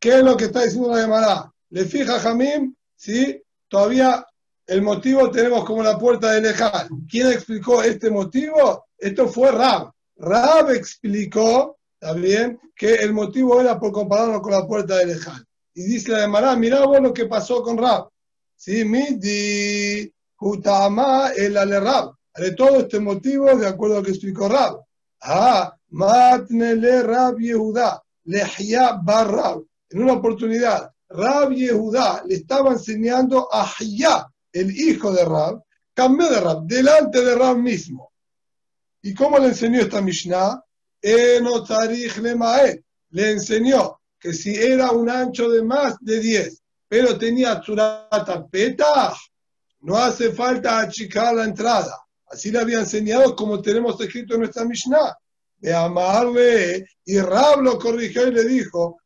¿Qué es lo que está diciendo la Gemara? Le fija Jamim, ¿sí? Todavía el motivo tenemos como la puerta de Lejal. ¿Quién explicó este motivo? Esto fue Rab. Rab explicó, también, que el motivo era por compararlo con la puerta de Lejal. Y dice la Gemara, mirá vos lo que pasó con Rab. ¿Sí? Midi, Hutama, el ale Rab. De todo este motivo, de acuerdo a lo que explicó Rab. Ah, Matnele Rab Yehuda, Lehya Barrab en una oportunidad, Rab Yehudá le estaba enseñando a Hiyá, el hijo de Rab, cambió de Rab, delante de Rab mismo. ¿Y cómo le enseñó esta Mishnah? Le enseñó que si era un ancho de más de 10, pero tenía tzurata peta, no hace falta achicar la entrada. Así le había enseñado como tenemos escrito en nuestra Mishnah. De amarle, y Rab lo corrigió y le dijo,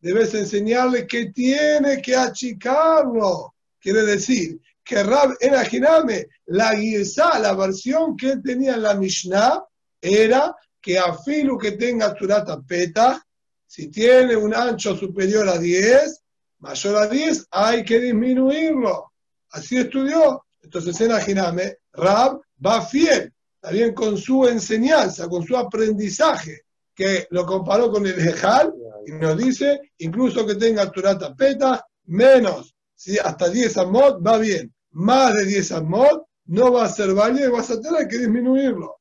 Debes enseñarle que tiene que achicarlo. Quiere decir que Rab era Giname, la guisa, la versión que tenía en la Mishnah, era que a Filu que tenga Turata Peta, si tiene un ancho superior a 10, mayor a 10, hay que disminuirlo. Así estudió. Entonces en Ajiname, Rab va fiel, también con su enseñanza, con su aprendizaje que lo comparó con el Ejal y nos dice, incluso que tenga Turata Peta, menos, si hasta 10 amot va bien, más de 10 amot no va a ser válido y vas a tener que disminuirlo.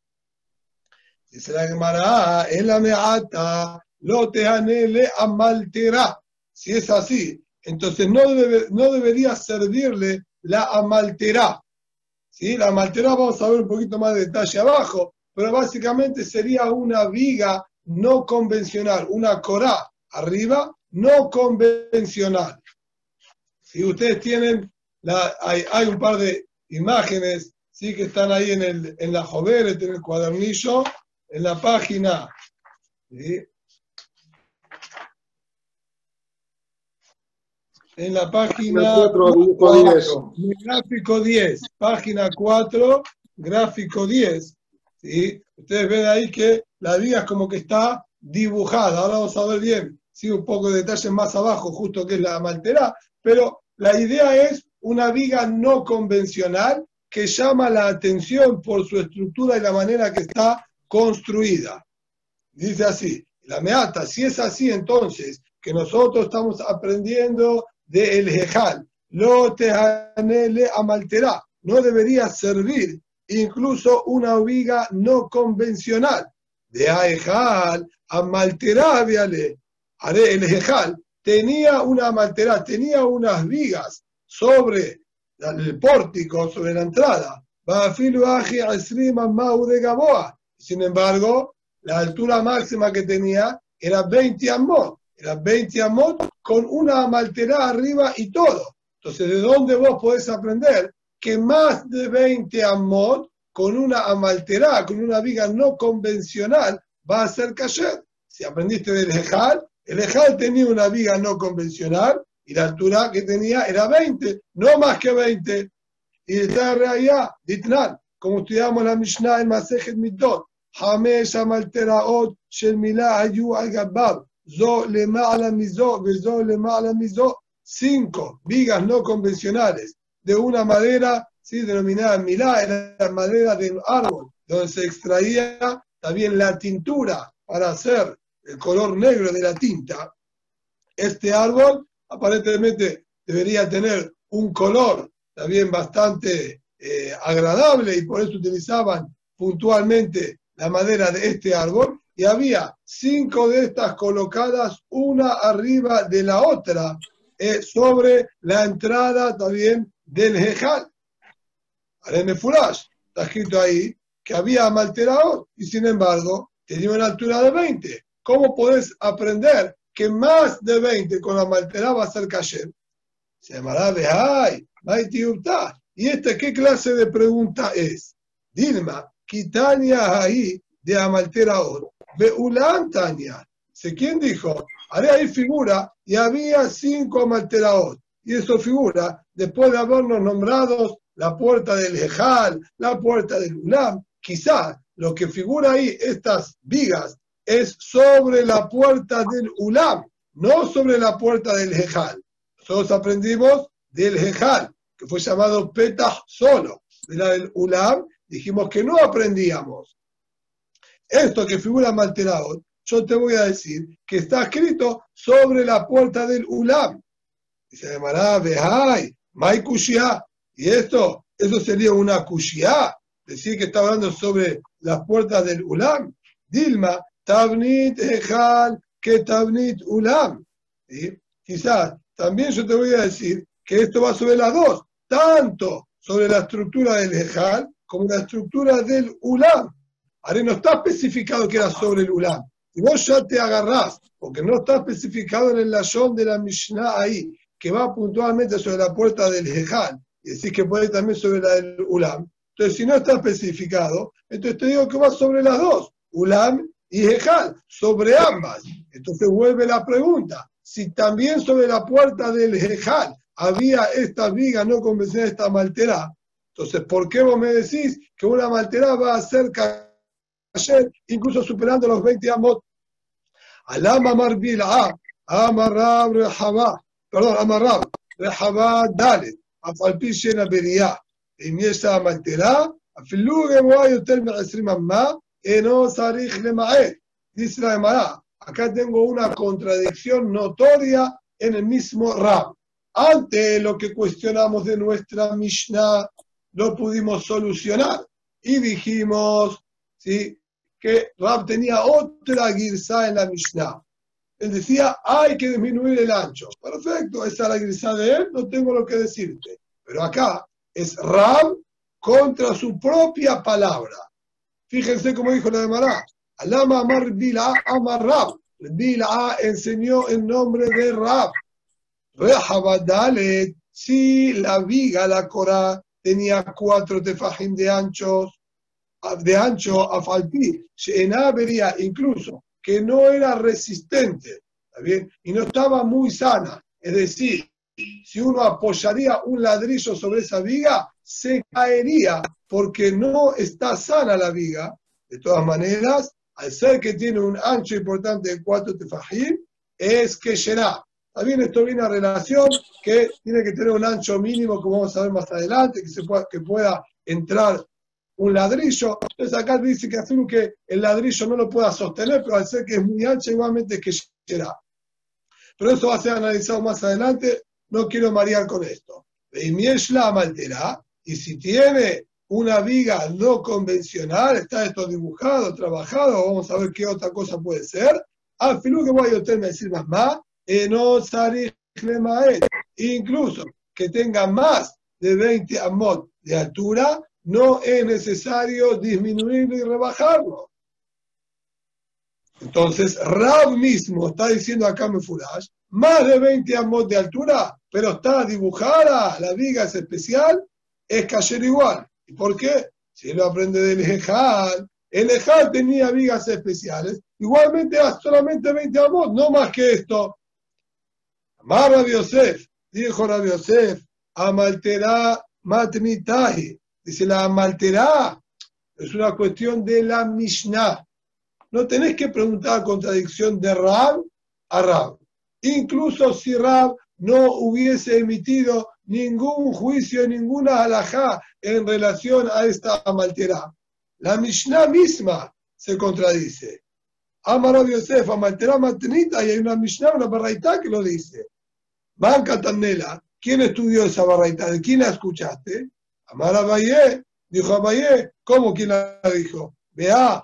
Dice la Gemara, el ameata, lo te anele amalterá. Si es así, entonces no, no debería servirle la amalterá. ¿Sí? La amalterá vamos a ver un poquito más de detalle abajo, pero básicamente sería una viga no convencional, una Corá arriba, no convencional. Si ustedes tienen, la, hay, un par de imágenes ¿sí? que están ahí en, el, en la joven, en el cuadernillo, en la página. En la página 4, gráfico 10, página 4, gráfico 10. ¿sí? Ustedes ven ahí que la viga como que está dibujada. Ahora vamos a ver bien, sí, un poco de detalle más abajo, justo que es la maltera, pero la idea es una viga no convencional que llama la atención por su estructura y la manera que está construida. Dice así, la meata, si es así entonces, que nosotros estamos aprendiendo de el jejal, lo te anele amalterá, no debería servir incluso una viga no convencional. De Aejal, Amalterá, haré el Ejal, tenía una Amalterá, tenía unas vigas sobre el pórtico, sobre la entrada. Sin embargo, la altura máxima que tenía era 20 amot. Era 20 amot con una amalterá arriba y todo. Entonces, ¿de dónde vos podés aprender que más de 20 amot con una amalterá, con una viga no convencional, va a ser kasher. Si aprendiste del Ejal, el Ejal tenía una viga no convencional y la altura que tenía era 20, no más que 20. Y está allá, Ditnan, como estudiamos la Mishnah en Masejet Mitot, Hamesh Amalteraot Shel Milah Ayu Al Gabbab, Zo Lema'ala Mizo, Zo Lema'ala Mizo, cinco vigas no convencionales de una madera ¿sí? denominada milá, era la madera de un árbol, donde se extraía también la tintura para hacer el color negro de la tinta. Este árbol aparentemente debería tener un color también bastante eh, agradable y por eso utilizaban puntualmente la madera de este árbol y había cinco de estas colocadas una arriba de la otra eh, sobre la entrada también del jejal el Furash está escrito ahí que había malterado y sin embargo tenía una altura de 20. ¿Cómo puedes aprender que más de 20 con la malterá va a ser cayer? Se llamará Behai, ¿Y esta qué clase de pregunta es? Dilma, Kitania ahí de Amalteraot. Beulan Tania. ¿Se quién dijo? Haré ahí figura y había cinco Amalteraot. Y eso figura después de habernos nombrado la puerta del Ejal, la puerta del Ulam, quizá lo que figura ahí, estas vigas es sobre la puerta del Ulam, no sobre la puerta del Hejal. Nosotros aprendimos del Hejal, que fue llamado Petah solo. De la del Ulam dijimos que no aprendíamos. Esto que figura Malteraot, yo te voy a decir que está escrito sobre la puerta del Ulam. Dice Gemara, Behai, Mai Kushia. Y esto, eso sería una Kushia. Decir que está hablando sobre las puertas del Ulam. Dilma, Tabnit Ejal, que Tabnit Ulam. Quizás también yo te voy a decir que esto va sobre las dos, tanto sobre la estructura del Ejal como la estructura del Ulam. Ahora no está especificado que era sobre el Ulam. Y vos ya te agarrás, porque no está especificado en el layón de la Mishnah ahí, que va puntualmente sobre la puerta del Ejal, y decís que puede ir también sobre la del Ulam. Entonces, si no está especificado, entonces te digo que va sobre las dos, Ulam y Ejal, sobre ambas. Entonces vuelve la pregunta, si también sobre la puerta del Ejal había esta viga no convencional, esta maltera, entonces, ¿por qué vos me decís que una maltera va a ser ayer, incluso superando los 20 amot? Alama Amarrab Rehabá, perdón, Amarrab, Rehabá Dalet, Afalpi Shena Beria, אם יש לה מלתרה, אפילו גבוהה יותר מ-20 אמה, אינו צריך למעט. Dice la Gemara, acá tengo una contradicción notoria en el mismo Rab. Ante lo que cuestionamos de nuestra Mishnah, lo pudimos solucionar y dijimos ¿sí? que Rab tenía otra girsa en la Mishnah. Él decía, hay que disminuir el ancho. Perfecto, esa es la girsa de él, no tengo lo que decirte. Pero acá es Rab contra su propia palabra. Fíjense cómo dijo la de Mará. Alama Amar Bila Amar Rab. Bila enseñó el nombre de Rab. Rehabadalet, si la viga, la Corá, tenía cuatro tefajim de anchos, de ancho a falpí, incluso que no era resistente, ¿está bien? Y no estaba muy sana. Es decir, si uno apoyaría un ladrillo sobre esa viga, se caería porque no está sana la viga. De todas maneras, al ser que tiene un ancho importante de cuatro tefajim, es que será. También esto viene a relación que tiene que tener un ancho mínimo, como vamos a ver más adelante, que, se pueda, que pueda entrar un ladrillo. Entonces acá dice que asume que el ladrillo no lo pueda sostener, pero al ser que es muy ancho, igualmente es que será. Pero eso va a ser analizado más adelante no quiero marear con esto. y si tiene una viga no convencional, está esto dibujado, trabajado, vamos a ver qué otra cosa puede ser. Al final que voy a usted decir más más, no incluso que tenga más de 20 amot de altura, no es necesario disminuirlo y rebajarlo. Entonces, Rab mismo está diciendo acá me Furash, más de 20 amos de altura, pero está dibujada, la viga es especial, es cayer igual. ¿Y por qué? Si lo aprende del Ejal, el Ejal tenía vigas especiales, igualmente solamente 20 amos, no más que esto. Amar Rabbi Yosef, dijo Rabbi Yosef, Amalterá matnitahi. Dice la Amalterá es una cuestión de la Mishnah. No tenés que preguntar contradicción de Rab a Rab incluso si Rab no hubiese emitido ningún juicio, ninguna halajá en relación a esta amalterá. La Mishnah misma se contradice. Amar Yosef, amalterá matnita, y hay una Mishnah, una barraitá que lo dice. Banca Tanela, ¿quién estudió esa barraitá? ¿De quién la escuchaste? Amar Abaye, dijo Abaye, ¿cómo quién la dijo? Vea,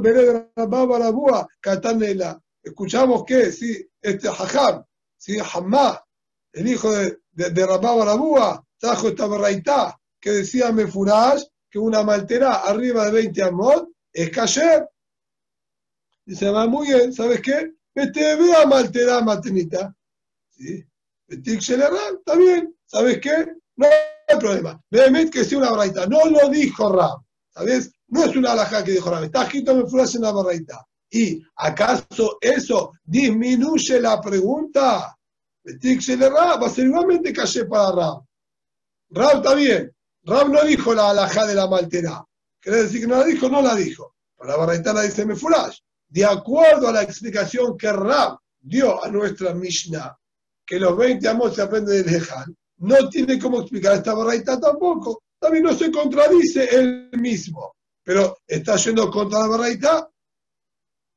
Bered Rabá Barabúa, Catanela escuchamos que, sí, este Jajam, sí, Hamá, el hijo de, de, de Rabá Barabúa, trajo esta barraitá que decía Mefurash que una maltera arriba de 20 amot es cayer. Dice, va muy bien, ¿sabes qué? Vete, ve a maltera matnita. ¿Sí? está bien, ¿sabes qué? No hay problema. Vehemet que sea una barraita. No lo dijo Ram, ¿sabes? No es una alhaja que dijo Ram, está escrito Mefurash en la barraita. ¿Y acaso eso disminuye la pregunta? Rab va a igualmente calle para Rab. Rab está bien. Rab no dijo la alhaja de la maltera. Quiere decir que no la dijo, no la dijo. Pero la barraita la dice Mefurash. de acuerdo a la explicación que Rab dio a nuestra Mishnah, que los 20 amos se aprenden del Lejal, no tiene cómo explicar esta barraita tampoco. También no se contradice él mismo, pero está yendo contra la barraita.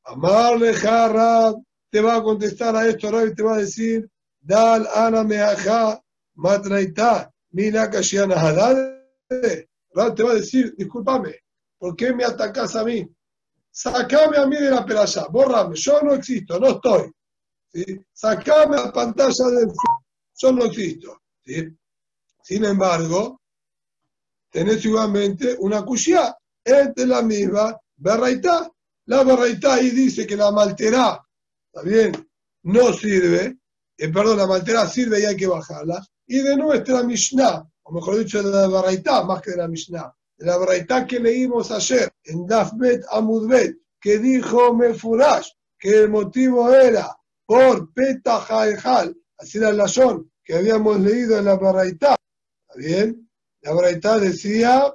Amarle Rab te va a contestar a esto, Rab, y te va a decir, Dal ana meaja matraita, mira kashiana Rab te va a decir, discúlpame, ¿por qué me atacas a mí? Sacame a mí de la peralla, bórrame, yo no existo, no estoy. Sacame la pantalla del yo no existo. Sin embargo, tenés igualmente una cuchilla entre la misma berraitá. La berraitá ahí dice que la malterá, ¿está bien? No sirve, eh, perdón, la malterá sirve y hay que bajarla. Y de nuestra Mishnah, o mejor dicho, de la berraitá, más que de la Mishnah, de la berraitá que leímos ayer en Dafbet Amudbet, que dijo Mefurash, que el motivo era por Petah así era el lazón que habíamos leído en la Baraitá. ¿Está bien? La Baraitá decía,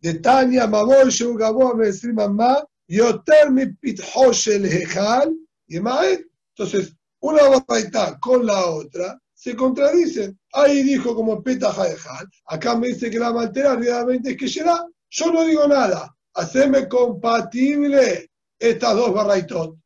de Tania Mabol Shugabo Mamá, Yoter mi el Hejal, y Maed. Entonces, una Baraitá con la otra se contradicen. Ahí dijo como Petah acá me dice que la mantera realmente es que será. Yo no digo nada. Haceme compatible estas dos barraitot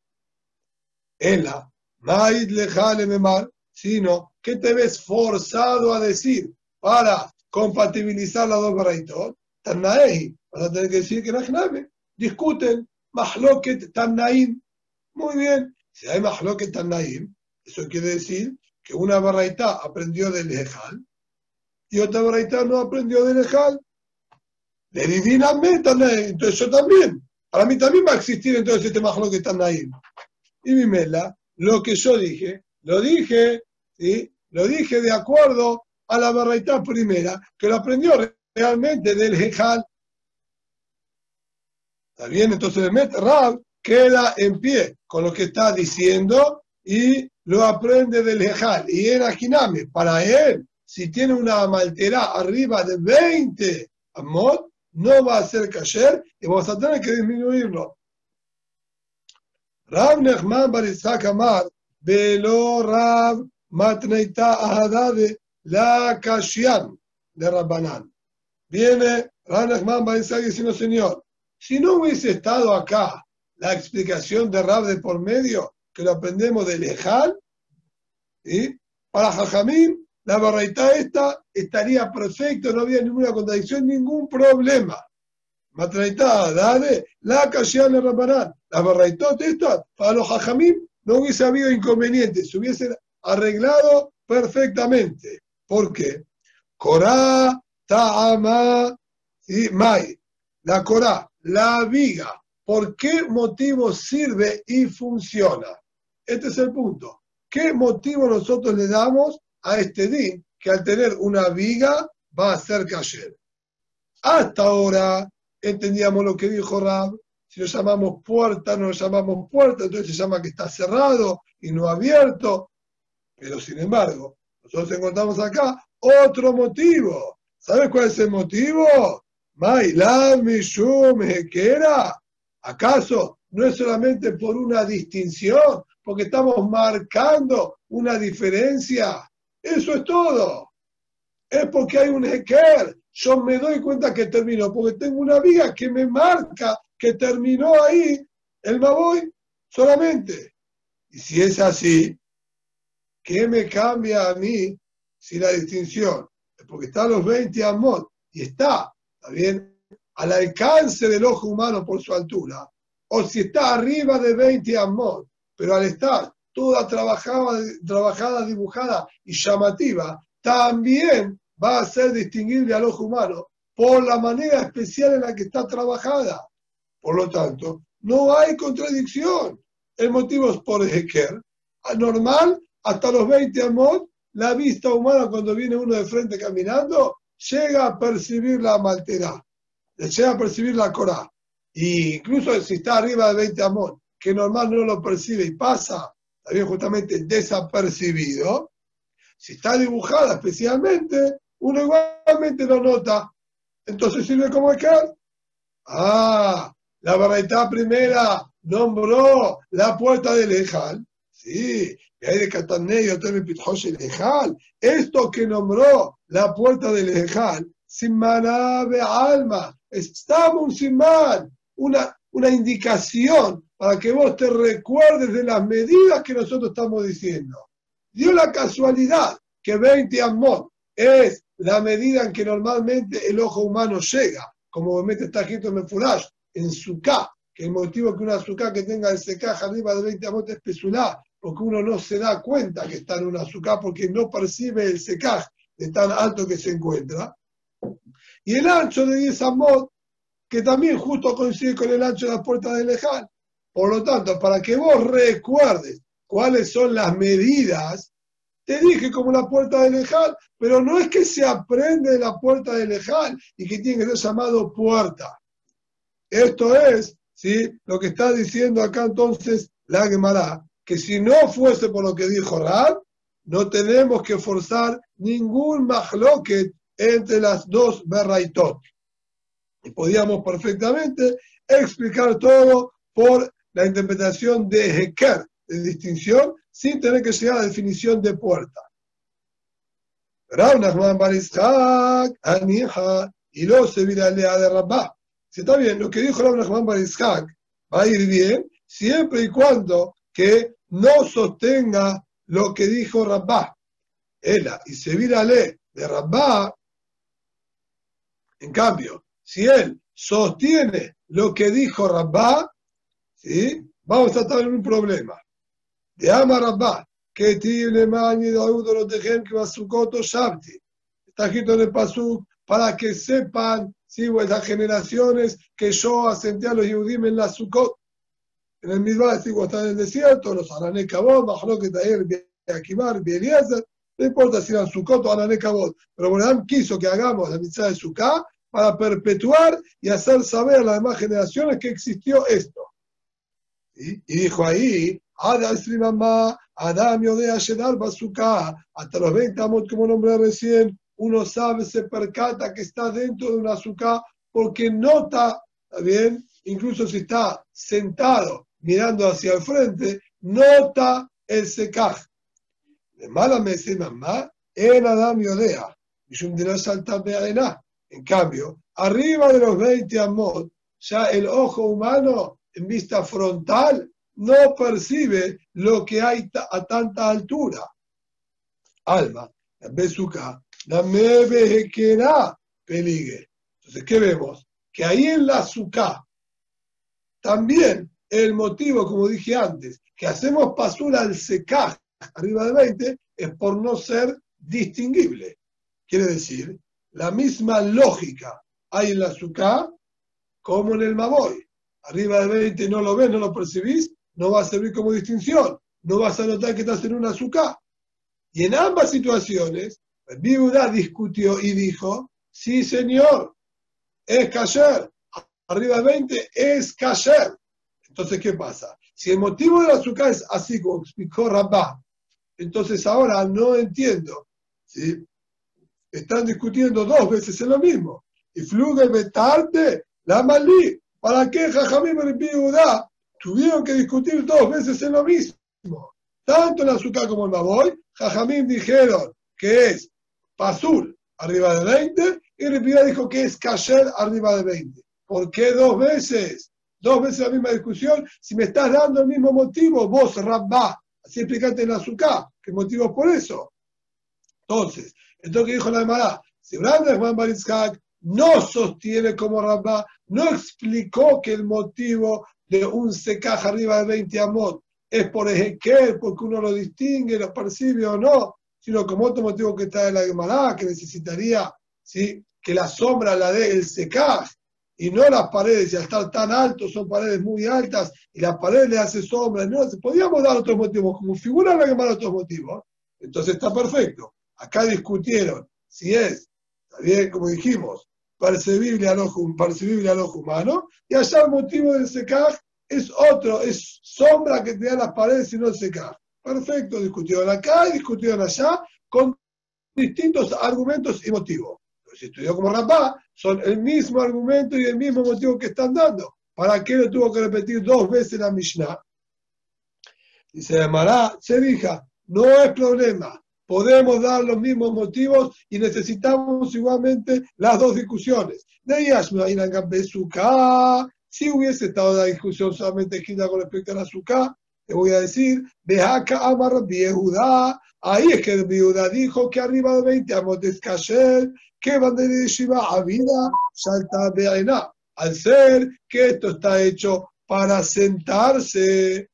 la Maid lejale memar, sino que te ves forzado a decir para compatibilizar las dos baraitot, Tanaei, vas a tener que decir que Najname. Discuten, Mahloket Tanaim. Muy bien, si hay Mahloket Tanaim, eso quiere decir que una baraita aprendió del Ejal y otra baraita no aprendió del Ejal. Le divinamente entonces yo también. Para mí también va a existir entonces este Mahloket Tanaim. Y mi mela, lo que yo dije, lo dije, ¿sí? Lo dije de acuerdo a la barraita primera, que lo aprendió realmente del Jejal. ¿Está bien? Entonces Met Rab queda en pie con lo que está diciendo y lo aprende del Jejal. Y en Ajiname, para él, si tiene una maltera arriba de 20 amot, no va a ser kasher y vamos a tener que disminuirlo. Rav Nechman Baritzak Amar, Velo Rav Matneita Ahadade, La Kashian de Rabbanan. Viene Nechman Baritzak diciendo, Señor, si no hubiese estado acá la explicación de Rab de por medio, que lo aprendemos de Lejal, ¿sí? para Jajamín, la barraita esta estaría perfecto, no había ninguna contradicción, ningún problema. Matraitá, dale, la Kashian de Rabbanan la barraitot esta, para los hajamim no hubiese habido inconvenientes, se hubiesen arreglado perfectamente. ¿Por qué? Corá, ta'ama, y mai. La corá, la viga. ¿Por qué motivo sirve y funciona? Este es el punto. ¿Qué motivo nosotros le damos a este din que al tener una viga va a ser cayer? Hasta ahora entendíamos lo que dijo Rab, si lo llamamos puerta, no lo llamamos puerta, entonces se llama que está cerrado y no abierto. Pero sin embargo, nosotros encontramos acá otro motivo. ¿Sabes cuál es el motivo? ¿qué era? ¿Acaso no es solamente por una distinción? Porque estamos marcando una diferencia. Eso es todo. Es porque hay un Heker. Yo me doy cuenta que termino, porque tengo una viga que me marca que terminó ahí el Maboy solamente. Y si es así, ¿qué me cambia a mí si la distinción? Porque está a los 20 amot y está, ¿está bien? Al alcance del ojo humano por su altura. O si está arriba de 20 amot, pero al estar toda trabajada, trabajada, dibujada y llamativa, también va a ser distinguible al ojo humano por la manera especial en la que está trabajada. Por lo tanto, no hay contradicción. El motivo es por Heker. Normal, hasta los 20 amot, la vista humana cuando viene uno de frente caminando, llega a percibir la maltera, llega a percibir la corá. Y incluso si está arriba de 20 amot, que normal no lo percibe y pasa, también justamente desapercibido, si está dibujada especialmente, uno igualmente lo nota. Entonces sirve como Heker. Ah, la barraita primera nombró la puerta del Ejal. Sí, hay de Catanei, Esto que nombró la puerta del Ejal, Simanabe alma, estamos un simán, una, una indicación para que vos te recuerdes de las medidas que nosotros estamos diciendo. Dio la casualidad que 20 amot es la medida en que normalmente el ojo humano llega, como obviamente está escrito en Mefurash, en Sukkah, que el motivo que una Sukkah que tenga el secaj arriba de 20 amot es pesulá, porque uno no se da cuenta que está en una Sukkah porque no percibe el secaj de tan alto que se encuentra. Y el ancho de 10 amot, que también justo coincide con el ancho de la puerta de lejal. Por lo tanto, para que vos recuerdes cuáles son las medidas, te dije como la puerta de lejal, pero no es que se aprende de la puerta de lejal y que tiene que ser llamado puerta. Esto es ¿sí? lo que está diciendo acá entonces la Gemara, que si no fuese por lo que dijo Rab, no tenemos que forzar ningún mahloket entre las dos berraitot. Y podíamos perfectamente explicar todo por la interpretación de Heker, de distinción, sin tener que llegar a la definición de puerta. Rab Nachman Barizhak, Anija, y luego se de Rabba. Si está bien, lo que dijo Rab Nachman Barizhak va a ir bien, siempre y cuando que no sostenga lo que dijo Rabba. Ela, y se vira de Rabba, en cambio, si él sostiene lo que dijo Rabba, ¿sí? vamos a estar en un problema. De ama Rabba, que tiene mani de los dejen que va su coto. Está escrito en el pasuk para que sepan, si ¿sí? las generaciones que yo asenté a los Yehudim en la Sukkot. En el mismo digo, está en el desierto, los Arané Kabot, Mahlo que Taer, Akibar, Bieliezer, no importa si eran Sukkot o Arané Kabot, pero Boream quiso que hagamos la mitzvah de Sukkah para perpetuar y hacer saber a las demás generaciones que existió esto. Y dijo ahí, Adam Yodea Shedal Bazooka, hasta los 20 años, como nombré recién, uno sabe, se percata que está dentro de una azúcar porque nota, bien? Incluso si está sentado mirando hacia el frente, nota el secaj. De mala me dice mamá, en Adam y un de salta En cambio, arriba de los 20 amot, ya el ojo humano en vista frontal no percibe lo que hay a tanta altura. Alma, besuka, la queda peligue. Entonces, ¿qué vemos? Que ahí en la suka, también el motivo, como dije antes, que hacemos pasura al secaj arriba de 20 es por no ser distinguible. Quiere decir, la misma lógica hay en la suka como en el maboy. Arriba de 20 no lo ves, no lo percibís, no va a servir como distinción. No vas a notar que estás en una azúcar. Y en ambas situaciones, Viuda discutió y dijo, sí señor, es kasher. Arriba de 20 es kasher. Entonces, ¿qué pasa? Si el motivo del azúcar es así como explicó Rabá, entonces ahora no entiendo. ¿sí? Están discutiendo dos veces en lo mismo. Y fluge betarte la malí. ¿Para qué Jajamim y Viuda tuvieron que discutir dos veces en lo mismo. Tanto el azúcar como el maboy, Jajamín dijeron que es pasul arriba de 20 y Ripida dijo que es kasher arriba de 20. ¿Por qué dos veces? Dos veces la misma discusión. Si me estás dando el mismo motivo, vos, Rabba, así explicaste el azúcar, ¿qué motivo por eso? Entonces, esto que dijo la Emara, si Branda Juan Baritzhak no sostiene como Rabba, no explicó que el motivo de un secaje arriba de 20 amot es por Ezequiel, porque uno lo distingue, lo percibe o no, sino como otro motivo que está en la Gemara, que necesitaría ¿sí? que la sombra la dé el secaje y no las paredes, y al estar tan altos son paredes muy altas y las paredes le hace sombra. No, podíamos dar otros motivos, como figura la Gemara otros motivos, entonces está perfecto. Acá discutieron si es, está bien, como dijimos, percibible al ojo, percibible al ojo humano, y allá el motivo del secaj es otro, es sombra que te da las paredes y no el secaj. Perfecto, discutieron acá y discutieron allá con distintos argumentos y motivos. Pero si estudió como rapá, son el mismo argumento y el mismo motivo que están dando. ¿Para qué lo tuvo que repetir dos veces la Mishnah? Dice llamará Serija, no es problema. Podemos dar los mismos motivos y necesitamos igualmente las dos discusiones. De si hubiese estado la discusión solamente escrita con respecto a la azúcar, te voy a decir, Behaka Amar Judá, ahí es que Judá dijo que arriba de 20 amotes kasher, que van de Shiva a vida, salta Be'ena. Al ser que esto está hecho para sentarse,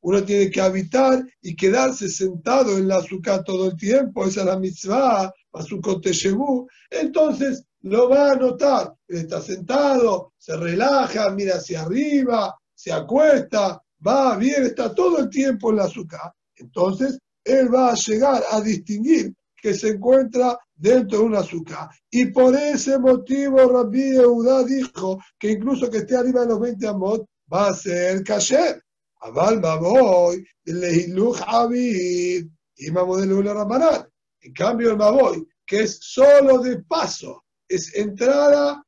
uno tiene que habitar y quedarse sentado en la azúcar todo el tiempo, esa es la mitzvah, azúcar Teshebu, entonces lo va a notar, está sentado, se relaja, mira hacia arriba, se acuesta, va bien, está todo el tiempo en la azúcar, entonces él va a llegar a distinguir que se encuentra dentro de un azúcar. Y por ese motivo Rabbi Eudá dijo que incluso que esté arriba de los 20 amot va a ser kasher. Aval Maboy, Lehiluch Abid, y de Rabanat. En cambio, el Maboy, que es solo de paso, es entrada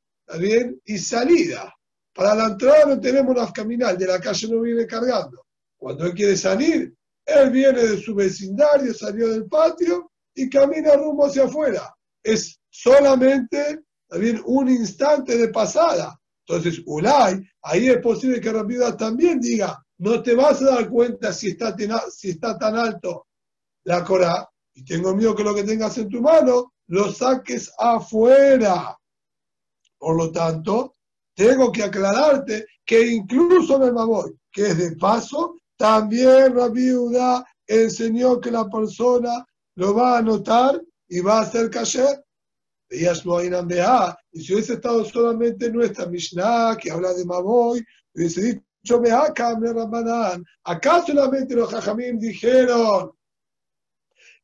y salida. Para la entrada no tenemos las caminal, de la calle no viene cargando. Cuando él quiere salir, él viene de su vecindario, salió del patio y camina rumbo hacia afuera. Es solamente también un instante de pasada. Entonces, Ulay, ahí es posible que Rapida también diga, no te vas a dar cuenta si está, si está tan alto la Corá, y tengo miedo que lo que tengas en tu mano lo saques afuera. Por lo tanto, tengo que aclararte que incluso en el Maboy, que es de paso, también la viuda enseñó que la persona lo va a anotar y va a hacer kasher. Y si hubiese estado solamente en nuestra Mishnah, que habla de Maboy, hubiese dicho, acá solamente los Jajamim dijeron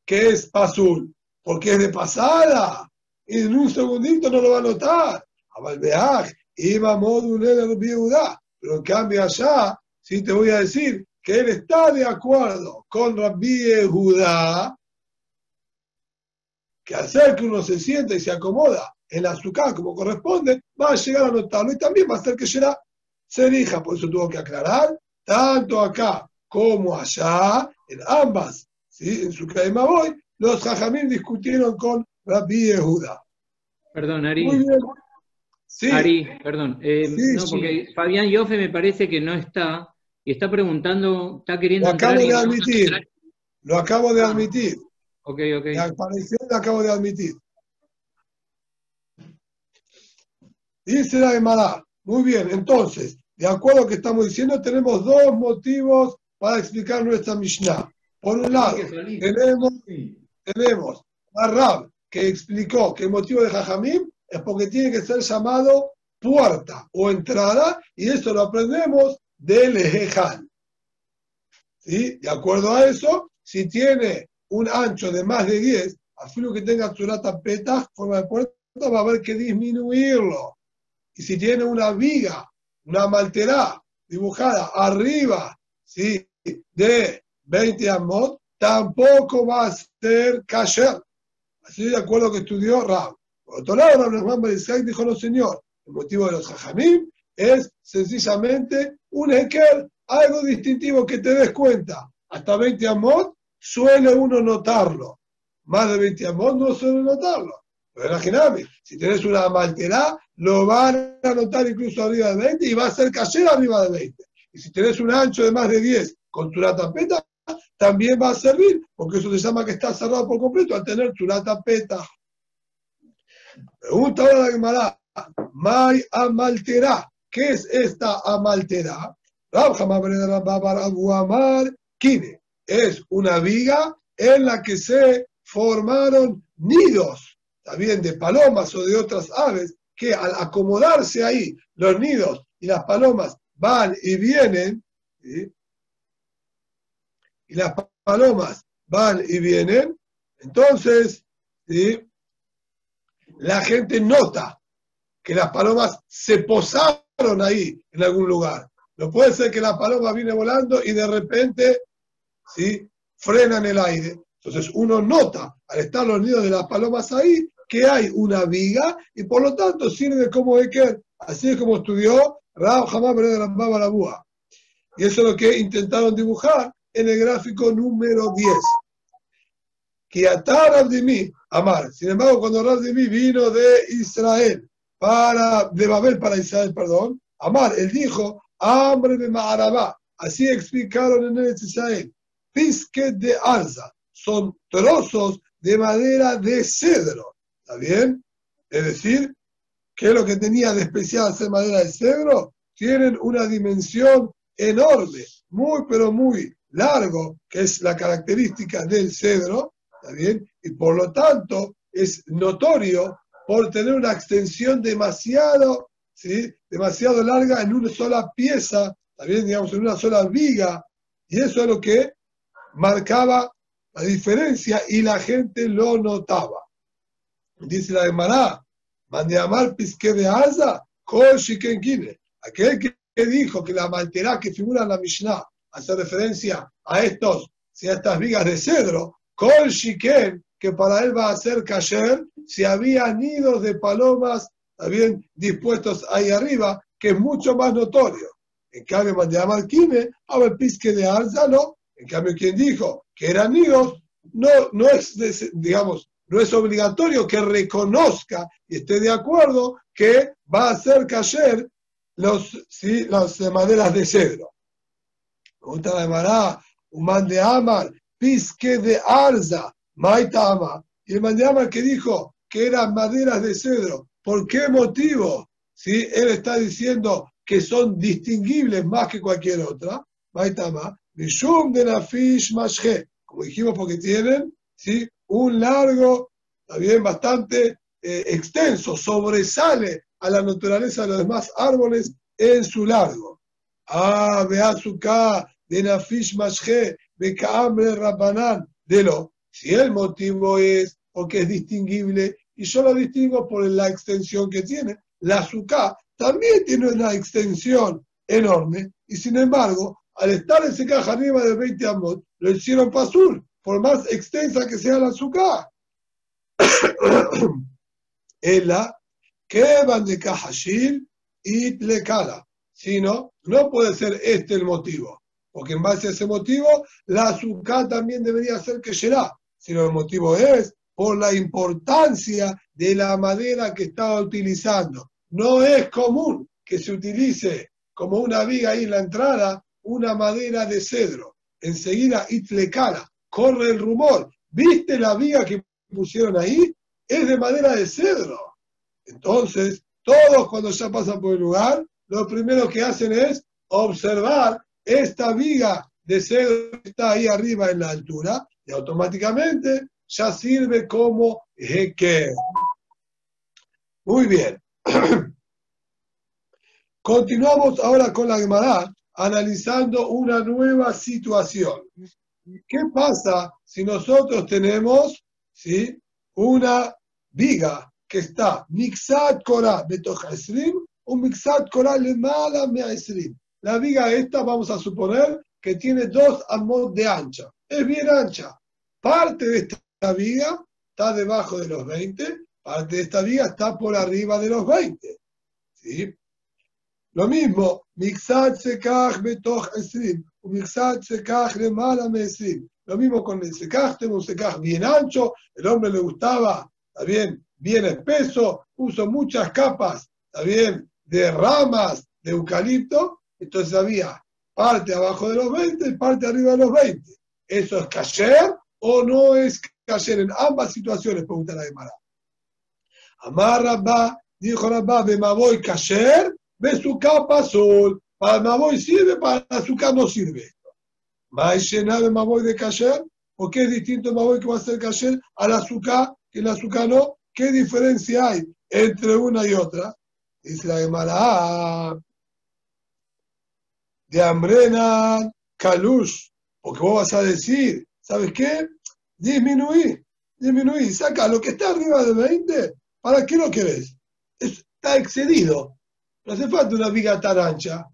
que es pasul, porque es de pasada, y en un segundito no lo va a notar. Iba pero en cambio allá, sí te voy a decir que él está de acuerdo con Rabbi Judá, que hacer que uno se sienta y se acomoda en la azúcar como corresponde, va a llegar a notarlo y también va a hacer que será serija. Por eso tuvo que aclarar, tanto acá como allá, en ambas, ¿sí? en su y Maboy, los jajamín discutieron con Rabbi Yehuda. Perdón, Ari. Muy bien. Sí. Ari, perdón. Eh, no, porque Fabián Yofe me parece que no está y está preguntando, está queriendo. Lo acabo de admitir. Lo acabo de admitir. Ok, ok. La aparición la acabo de admitir. Dice la Gemara. Muy bien, entonces, de acuerdo a lo que estamos diciendo, tenemos dos motivos para explicar nuestra Mishnah. Por un lado, tenemos, tenemos a Rab, que explicó que el motivo de Jajamim es porque tiene que ser llamado puerta o entrada, y eso lo aprendemos del Ejejan. ¿Sí? De acuerdo a eso, si tiene un ancho de más de 10, filo que tenga surata peta, forma de puerta, va a haber que disminuirlo. Y si tiene una viga, una malterá dibujada arriba ¿sí? de 20 amot, tampoco va a ser kasher. Así de acuerdo que estudió Rab. Por otro lado, Rab dijo, no señor, el motivo de los jajamim es sencillamente un eker, algo distintivo que te des cuenta. Hasta 20 amot suele uno notarlo. Más de 20 amos no suele notarlo. Pero imagínate, si tienes una malterá, lo van a notar incluso arriba de 20 y va a ser cayer arriba de 20. Y si tienes un ancho de más de 10 con tu tapeta, también va a servir, porque eso se llama que está cerrado por completo al tener tu tapeta. Pregunta ahora la Gemara, May amalterá. ¿Qué es esta amalterá? Kine es una viga en la que se formaron nidos, también de palomas o de otras aves, que al acomodarse ahí los nidos y las palomas van y vienen, y las palomas van y vienen, entonces la gente nota que las palomas se posaron ahí en algún lugar. No puede ser que la paloma viene volando y de repente ¿sí? frenan el aire. Entonces uno nota, al estar los nidos de las palomas ahí, que hay una viga y por lo tanto sirve como Eker. Así es como estudió Rab jamás de la búa. Y eso es lo que intentaron dibujar en el gráfico número 10. Que atar mí, Amar. Sin embargo, cuando Rab de mí vino de Israel, para, de Babel para Israel, perdón, Amar, él dijo, hambre de Maharabá. Así explicaron en el Israel. Pisque de alza. Son trozos de madera de cedro. ¿Está bien? Es decir, ¿qué es lo que tenía de especial hacer madera de cedro? Tienen una dimensión enorme, muy pero muy largo, que es la característica del cedro, ¿está bien? Y por lo tanto es notorio por tener una extensión demasiado, ¿sí? demasiado larga en una sola pieza, también digamos en una sola viga, y eso es lo que marcaba la diferencia y la gente lo notaba. Dice la Gemara, mande amar pisque de Shiken Aquel que dijo que la malterá que figura en la Mishnah hace referencia a estos, si a estas vigas de cedro, Kol Shiken, que para él va a ser cayer, si había nidos de palomas también dispuestos ahí arriba, que es mucho más notorio. En cambio, Kine, a ver pisque de Alza, no. En cambio, quien dijo que eran nidos, no, no es, digamos, no es obligatorio que reconozca y esté de acuerdo que va a hacer caer los, ¿sí? las maderas de cedro. Pregunta de Mará, un man de Amar, pisque de Arza, Maitama. Y el man de Amar que dijo que eran maderas de cedro, ¿por qué motivo? ¿Sí? Él está diciendo que son distinguibles más que cualquier otra. Maitama, Mishum de Nafish Mashhe, como dijimos, porque tienen ¿sí? un largo, también bastante eh, extenso, sobresale a la naturaleza de los demás árboles en su largo. Ah, Beazuka, de Nafish Mashhe, Bekaamre Rabbanan, de lo. Si el motivo es porque es distinguible, y yo lo distingo por la extensión que tiene, la azúcar también tiene una extensión enorme, y sin embargo, al estar en ese caja arriba de 20 amot, lo hicieron pasul, por más extensa que sea la azúcar. Ella, que van de cajashil y le cala. Si no, no puede ser este el motivo. Porque en base a ese motivo, la azúcar también debería ser que será. Sino el motivo es por la importancia de la madera que estaba utilizando. No es común que se utilice como una viga ahí en la entrada una madera de cedro. Enseguida, Itlecala, corre el rumor. ¿Viste la viga que pusieron ahí? Es de madera de cedro. Entonces, todos cuando ya pasan por el lugar, lo primero que hacen es observar esta viga de cedro está ahí arriba en la altura y automáticamente ya sirve como jeque. Muy bien. Continuamos ahora con la Gemara analizando una nueva situación. ¿Qué pasa si nosotros tenemos ¿sí? una viga que está mixat korah esrim o mixat korah lemala me'esrim? La viga esta, vamos a suponer que tiene dos amos de ancha. Es bien ancha. Parte de esta viga está debajo de los 20, parte de esta viga está por arriba de los 20. ¿sí? Lo mismo, Mixat Sekach Betoch Esrim, Mixat Sekach Remala Mesrim. Lo mismo con el Sekach, tengo un Sekach bien ancho, el hombre le gustaba, está bien, bien espeso, puso muchas capas, está bien, de ramas de eucalipto, entonces había parte abajo de los 20 y parte arriba de los 20. ¿Eso es cayer o no es cayer? En ambas situaciones, pregunta la Gemara. Amar Rabba, dijo Rabba, voy cayer ve su capa azul. Para Maboy sirve, para azúcar no sirve. ¿Más llena de Maboy de Kasher? ¿Por qué es distinto Maboy que va a ser Kasher al azúcar que el azúcar no? ¿Qué diferencia hay entre una y otra? Dice la Gemara, de Ambrena, Kalush, porque vos vas a decir, ¿sabes qué? Disminuí, disminuí, saca lo que está arriba de 20, ¿para qué lo querés? Está excedido, no hace falta una viga tan ancha.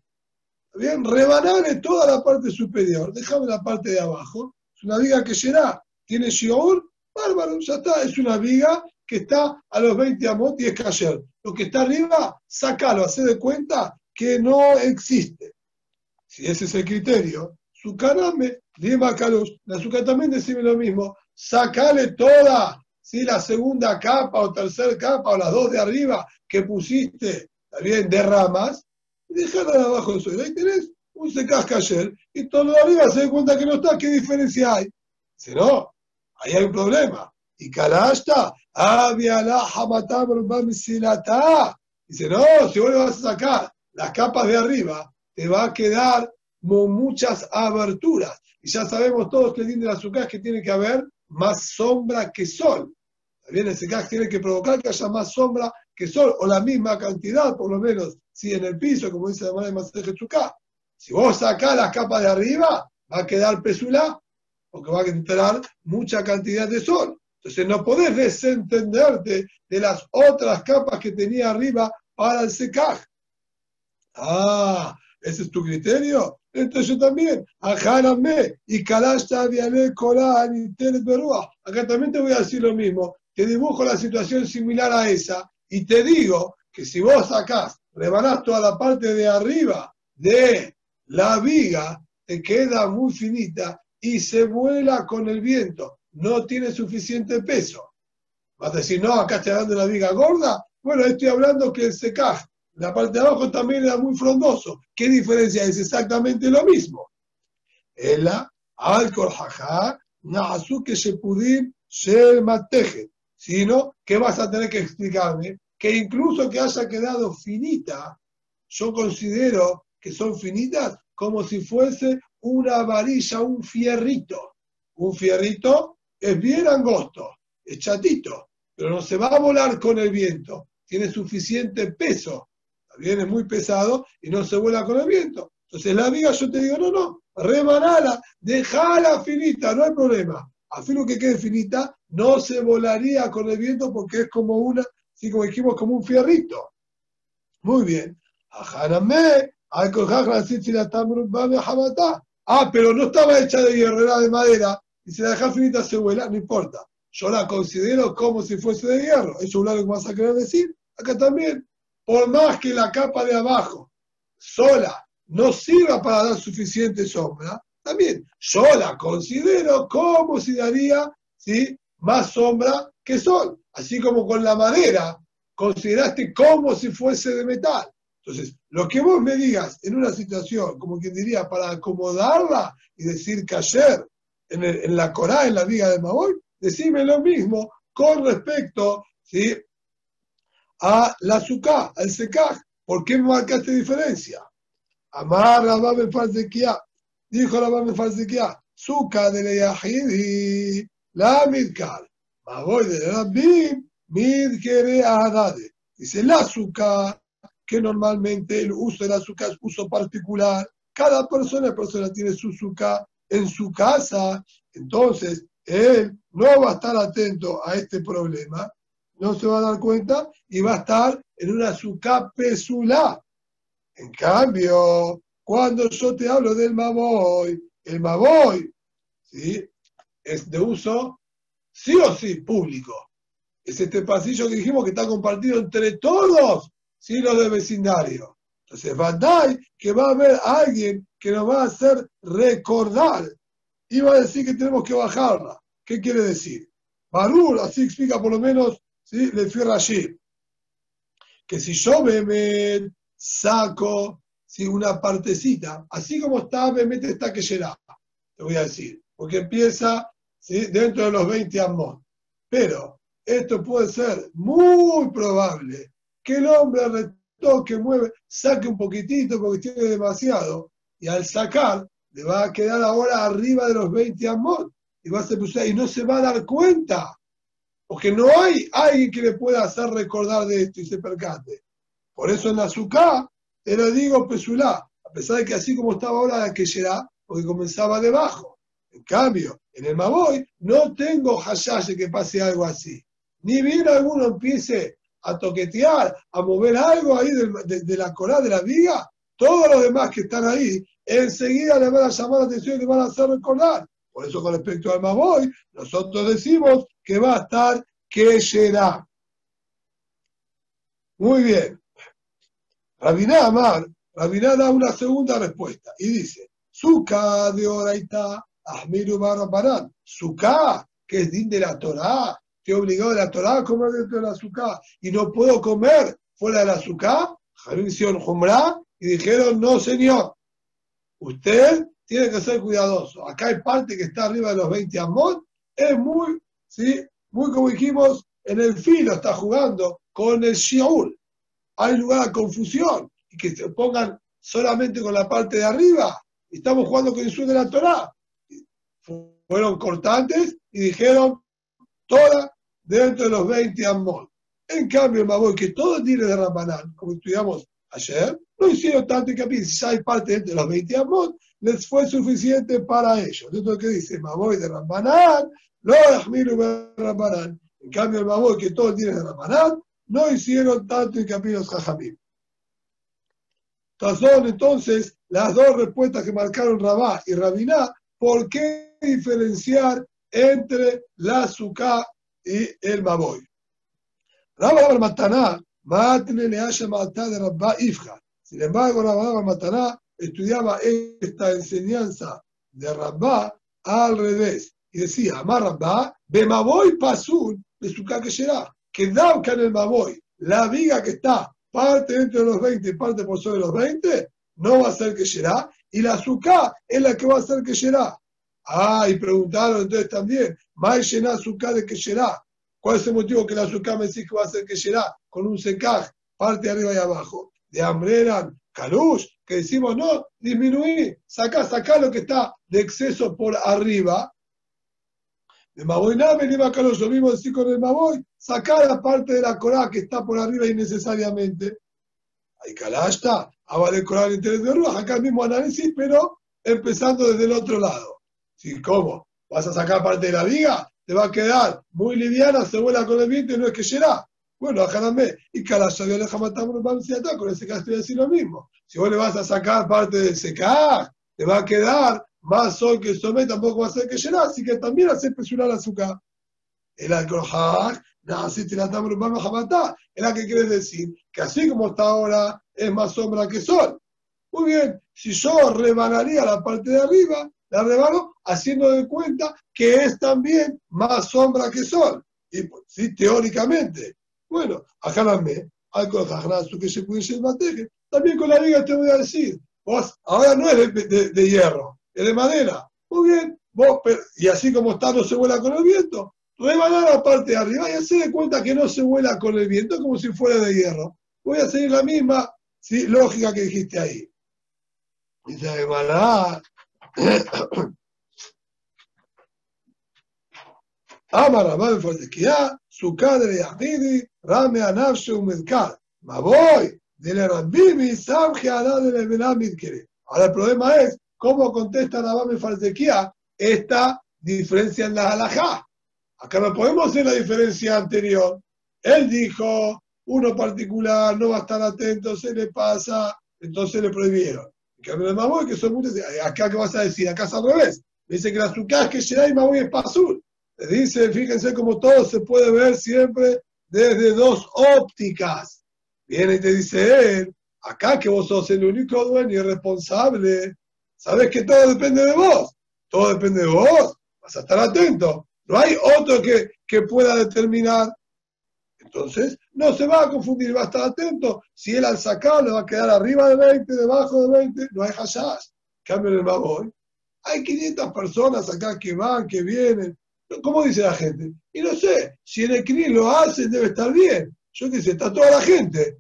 Bien, rebanar toda la parte superior, déjame la parte de abajo. Es una viga que será, tiene shiur, bárbaro, ya está, es una viga que está a los 20 amot y es cayer. Lo que está arriba, sácalo, hace de cuenta que no existe. Si ese es el criterio, su carame, Dima Kalush, la azúcar también decime lo mismo, sacale toda, si la segunda capa o tercera capa o las dos de arriba que pusiste, bien, de ramas, y dejarla de abajo del suelo. Ahí tenés un secasca ayer y todo lo de arriba se da cuenta que no está, ¿qué diferencia hay? Dice, no, ahí hay un problema. Y Kalashta, había la Dice, no, si vos le vas a sacar las capas de arriba, te va a quedar muchas aberturas. Y ya sabemos todos que el din de azúcar que tiene que haber más sombra que sol. También ese gas tiene que provocar que haya más sombra que sol, o la misma cantidad, por lo menos, si en el piso, como dice la madre de Chuká. Si vos sacás las capas de arriba, va a quedar pesulá, porque va a entrar mucha cantidad de sol. Entonces no podés desentenderte de las otras capas que tenía arriba para el secaj. Ah, ese es tu criterio. Entonces yo también, ajárame y calasta viale corán y berúa. Acá también te voy a decir lo mismo. Te dibujo la situación similar a esa y te digo que si vos sacás, rebanás toda la parte de arriba de la viga, te queda muy finita y se vuela con el viento. No tiene suficiente peso. Vas a decir, no, acá estoy hablando de la viga gorda. Bueno, estoy hablando que el secaj la parte de abajo también era muy frondoso. ¿Qué diferencia? Es exactamente lo mismo. Ela, alcohol jaja, que se pudir ser mateje. Sino que vas a tener que explicarme que incluso que haya quedado finita, yo considero que son finitas como si fuese una varilla, un fierrito. Un fierrito es bien angosto, es chatito, pero no se va a volar con el viento, tiene suficiente peso viene muy pesado y no se vuela con el viento. Entonces la viga yo te digo, no, no, remanala, dejala finita, no hay problema. A fin que quede finita, no se volaría con el viento porque es como una, así como dijimos, como un fierrito. Muy bien. Ah, pero no estaba hecha de hierro, era de madera, y si la dejas finita se vuela, no importa. Yo la considero como si fuese de hierro. Eso es lo que vas a querer decir. Acá también por más que la capa de abajo sola no sirva para dar suficiente sombra, también yo la considero como si daría ¿sí? más sombra que sol. Así como con la madera, consideraste como si fuese de metal. Entonces, lo que vos me digas en una situación, como quien diría, para acomodarla y decir que ayer en, la Corá, en la viga de Mahoy, decime lo mismo con respecto ¿sí? A la azúcar, al secaj. ¿Por qué me marcaste diferencia? Amar Rabame Farzekia, dijo Rabame Farzekia, suka de Leyahidi, la midkar, voy de Rabim, midkere adade. Dice la azúcar, que normalmente el uso del azúcar es uso particular. Cada persona, persona tiene su azúcar en su casa, entonces él no va a estar atento a este problema no se va a dar cuenta y va a estar en una sucapesula. En cambio, cuando yo te hablo del maboy, el maboy ¿sí? es de uso sí o sí público. Es este pasillo que dijimos que está compartido entre todos ¿sí? los del vecindario. Entonces, Bandai que va a haber alguien que nos va a hacer recordar y va a decir que tenemos que bajarla. ¿Qué quiere decir? Barul, así explica por lo menos le fui allí. Que si yo me, saco ¿sí? una partecita, así como está, me mete esta que será, te voy a decir, porque empieza dentro de los 20 amos. Pero esto puede ser muy probable que el hombre retoque, mueve, saque un poquitito porque tiene demasiado, y al sacar le va a quedar ahora arriba de los 20 amos y va a ser y no se va a dar cuenta porque no hay alguien que le pueda hacer recordar de esto y se percate. Por eso en Azúcar era digo Pesulá, a pesar de que así como estaba ahora la que será, porque comenzaba debajo. En cambio, en el Maboy no tengo hashash que pase algo así. Ni bien alguno empiece a toquetear, a mover algo ahí de, la cola de la viga, todos los demás que están ahí, enseguida le van a llamar la atención y le van a hacer recordar. Por eso con respecto al Maboy, nosotros decimos que va a estar que será. Muy bien. Rabiná Amar, Rabiná da una segunda respuesta y dice, Suka de Oraita, Ahmiru Barrabarán, Suka, que es din de la Torah, te obligado de la Torah a comer dentro de la azúcar y no puedo comer fuera de la azúcar, hicieron Jumra y dijeron, no señor, usted tiene que ser cuidadoso. Acá hay parte que está arriba de los 20 amot, es muy, ¿sí? muy como dijimos, en el filo está jugando con el shiur. Hay lugar a confusión y que se pongan solamente con la parte de arriba. Estamos jugando con el sur de la Torah. Fueron cortantes y dijeron toda dentro de los 20 amot. En cambio, el Maboy, que todo tiene de Rambanán, como estudiamos ayer, no hicieron tanto hincapié. Si hay parte dentro de los 20 amot, les fue suficiente para ellos. Esto es lo que dice Maboy de Rambanán, lo de Rambanán. En cambio, el Maboy, que todo tiene de Rambanán, no hicieron tanto hincapié Jajamim. Son entonces las dos respuestas que marcaron Rabá y Rabiná. ¿Por qué diferenciar entre la Sukkah y el Maboy? Rabá Mataná, Matne le haya matado de Rabá Ifja. Sin embargo, Rabá Mataná estudiaba esta enseñanza de Rabá al revés. Y decía, Amar Rabá, Bemaboy Pasul, de su que Dauka en el Maboy, la viga que está parte dentro de los 20 y parte por sobre los 20, no va a ser que será, y la azúcar es la que va a ser que será. Ah, y preguntaron entonces también, ¿más llena azúcar de que será? ¿Cuál es el motivo que la azúcar me dice que va a ser que será? Con un secaj, parte arriba y abajo. De hambre eran que decimos, no, disminuí, saca, saca lo que está de exceso por arriba. De Maboy nada me iba calush, lo mismo decir con el Maboy, sacar la parte de la Corá que está por arriba innecesariamente. Ahí calasta, habla de Corá el interés de Ruach, acá el mismo análisis, pero empezando desde el otro lado. ¿Sí, ¿Cómo? ¿Vas a sacar parte de la viga? Te va a quedar muy liviana, se vuela con el viento y no es que será. Bueno, ajáname. Y cada yo le jamatamos con ese caso estoy decir lo mismo. Si vos le vas a sacar parte del secar, te va a quedar más sol que somé, tampoco va a ser que llena, así que también hace presionar el azúcar. El alcohol es la que quiere decir que así como está ahora es más sombra que sol. Muy bien, si yo rebanaría la parte de arriba, la rebano haciendo de cuenta que es también más sombra que sol. Y sí, teóricamente, bueno, ajáname, de que se mateje. También con la viga te voy a decir, vos ahora no es de, hierro, es de madera. Muy bien, vos, y así como está, no se vuela con el viento. Rebanar la parte de arriba y hacer cuenta que no se vuela con el viento como si fuera de hierro. Voy a seguir la misma ¿sí? lógica que dijiste ahí. Dice rebanar. Ama Rabá su cadre Yahidi, Rame Anafshe Umedkar. voy de la Rabbibi, Samje Adá de la Ahora el problema es, ¿cómo contesta Rabá Mefardequía esta diferencia en la halajá? Acá no podemos hacer la diferencia anterior. Él dijo, uno particular no va a estar atento, se le pasa, entonces le prohibieron. Cambio, el Maboy, que son muchos, acá qué vas a decir, acá es al revés. Dice que la azúcar que Sherai y Maboy es Pazul. Dice, fíjense como todo se puede ver siempre desde dos ópticas. Viene y te dice él, acá que vos sos el único dueño y responsable, sabes que todo depende de vos. Todo depende de vos. Vas a estar atento. No hay otro que, que pueda determinar. Entonces, no se va a confundir, va a estar atento. Si él al sacarlo va a quedar arriba de 20, debajo de 20, no hay hashash. Cambio el Maboy. Hay 500 personas acá que van, que vienen. ¿Cómo dice la gente? Y no sé, si el CNI lo hacen, debe estar bien. Yo qué sé, está toda la gente.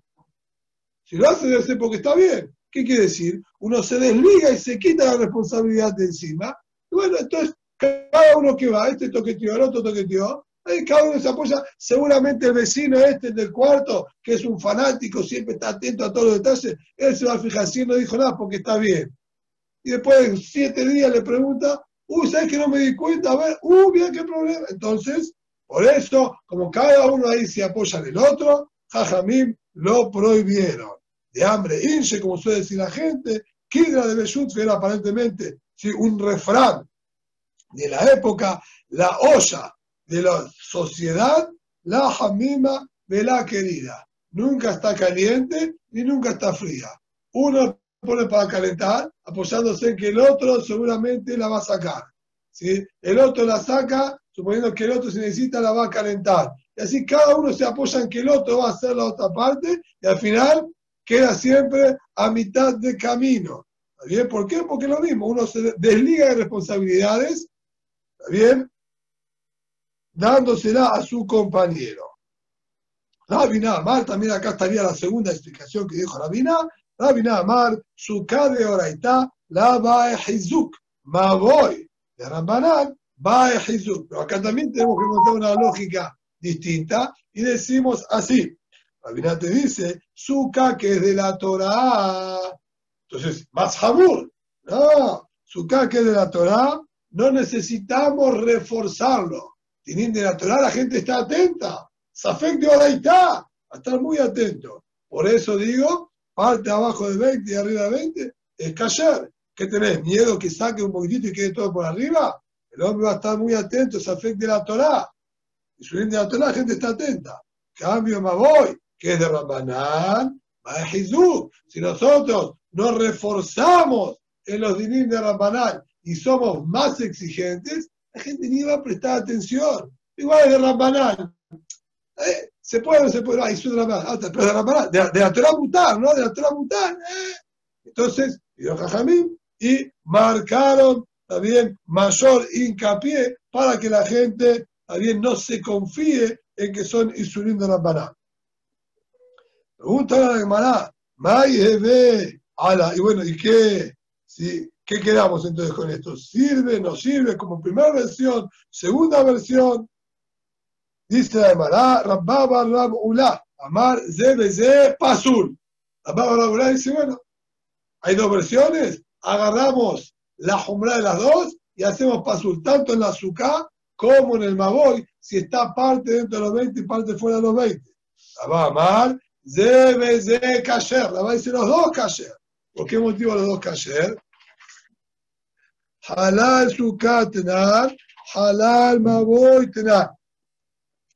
Si lo hace, debe ser porque está bien. ¿Qué quiere decir? Uno se desliga y se quita la responsabilidad de encima. Y bueno, entonces, cada uno que va, este toqueteó, el otro toqueteó, ahí cada uno se apoya. Seguramente el vecino este del cuarto, que es un fanático, siempre está atento a todos los detalles, él se va a fijar si no dijo nada porque está bien. Y después de siete días le pregunta, uy, ¿sabes que no me di cuenta? A ver, uy, mira qué problema. Entonces, por eso, como cada uno ahí se apoya en el otro, Jajamim lo prohibieron. De hambre, inche, como suele decir la gente, Kidra de Beshut era aparentemente ¿sí? un refrán de la época, la olla de la sociedad, la jamima de la querida. Nunca está caliente ni nunca está fría. Uno pone para calentar, apoyándose en que el otro seguramente la va a sacar. ¿sí? El otro la saca, suponiendo que el otro si necesita la va a calentar. Y así cada uno se apoya en que el otro va a hacer la otra parte y al final queda siempre a mitad de camino. ¿Está bien? ¿Por qué? Porque lo mismo, uno se desliga de responsabilidades, ¿está bien? Dándosela a su compañero. Rabina Amar, también acá estaría la segunda explicación que dijo Rabina. Rabina Amar, su de Oraita, la Baehizuk, voy de Rambanán, Baehizuk. Pero acá también tenemos que encontrar una lógica distinta y decimos así. Rabina te dice, Suka que es de la Torah. Entonces, más Hamur. No, Suka que es de la Torah, no necesitamos reforzarlo. Teniendo de la Torah, la gente está atenta. Safek de está, a estar muy atento. Por eso digo, parte abajo de 20 y arriba de 20 es callar. ¿Qué tenés? ¿Miedo que saque un poquitito y quede todo por arriba? El hombre va a estar muy atento, Safek de la Torah. Y su de la Torah, la gente está atenta. Cambio voy, que es de Rambanán, Jesús. Si nosotros nos reforzamos en los dinim de Rambanán y somos más exigentes, la gente ni va a prestar atención. Igual es de Rambanán. Eh, se puede o no se puede, ah, de la pero de la de, de la ¿no? De la mutar. Eh. Entonces, y marcaron también mayor hincapié para que la gente también no se confíe en que son Isurim de Rambaná. Pregunta a la Gemara, ala, y bueno, ¿y qué? ¿Sí? ¿Qué quedamos entonces con esto? ¿Sirve, no sirve como primera versión, segunda versión? Dice la Emara, Rabbaba Rabula, Amar Zebeze Pasul. Rabbaba Rabula dice, bueno, hay dos versiones, agarramos la jumbra de las dos y hacemos Pasul, tanto en la azúcar como en el Maboy, si está parte dentro de los 20 y parte fuera de los 20. Rabba Amar Zebeze Kasher, Rabba dice los dos Kasher. ¿Por qué motivo los dos Kasher? Halal Sukkah tenar, halal Maboy tenar.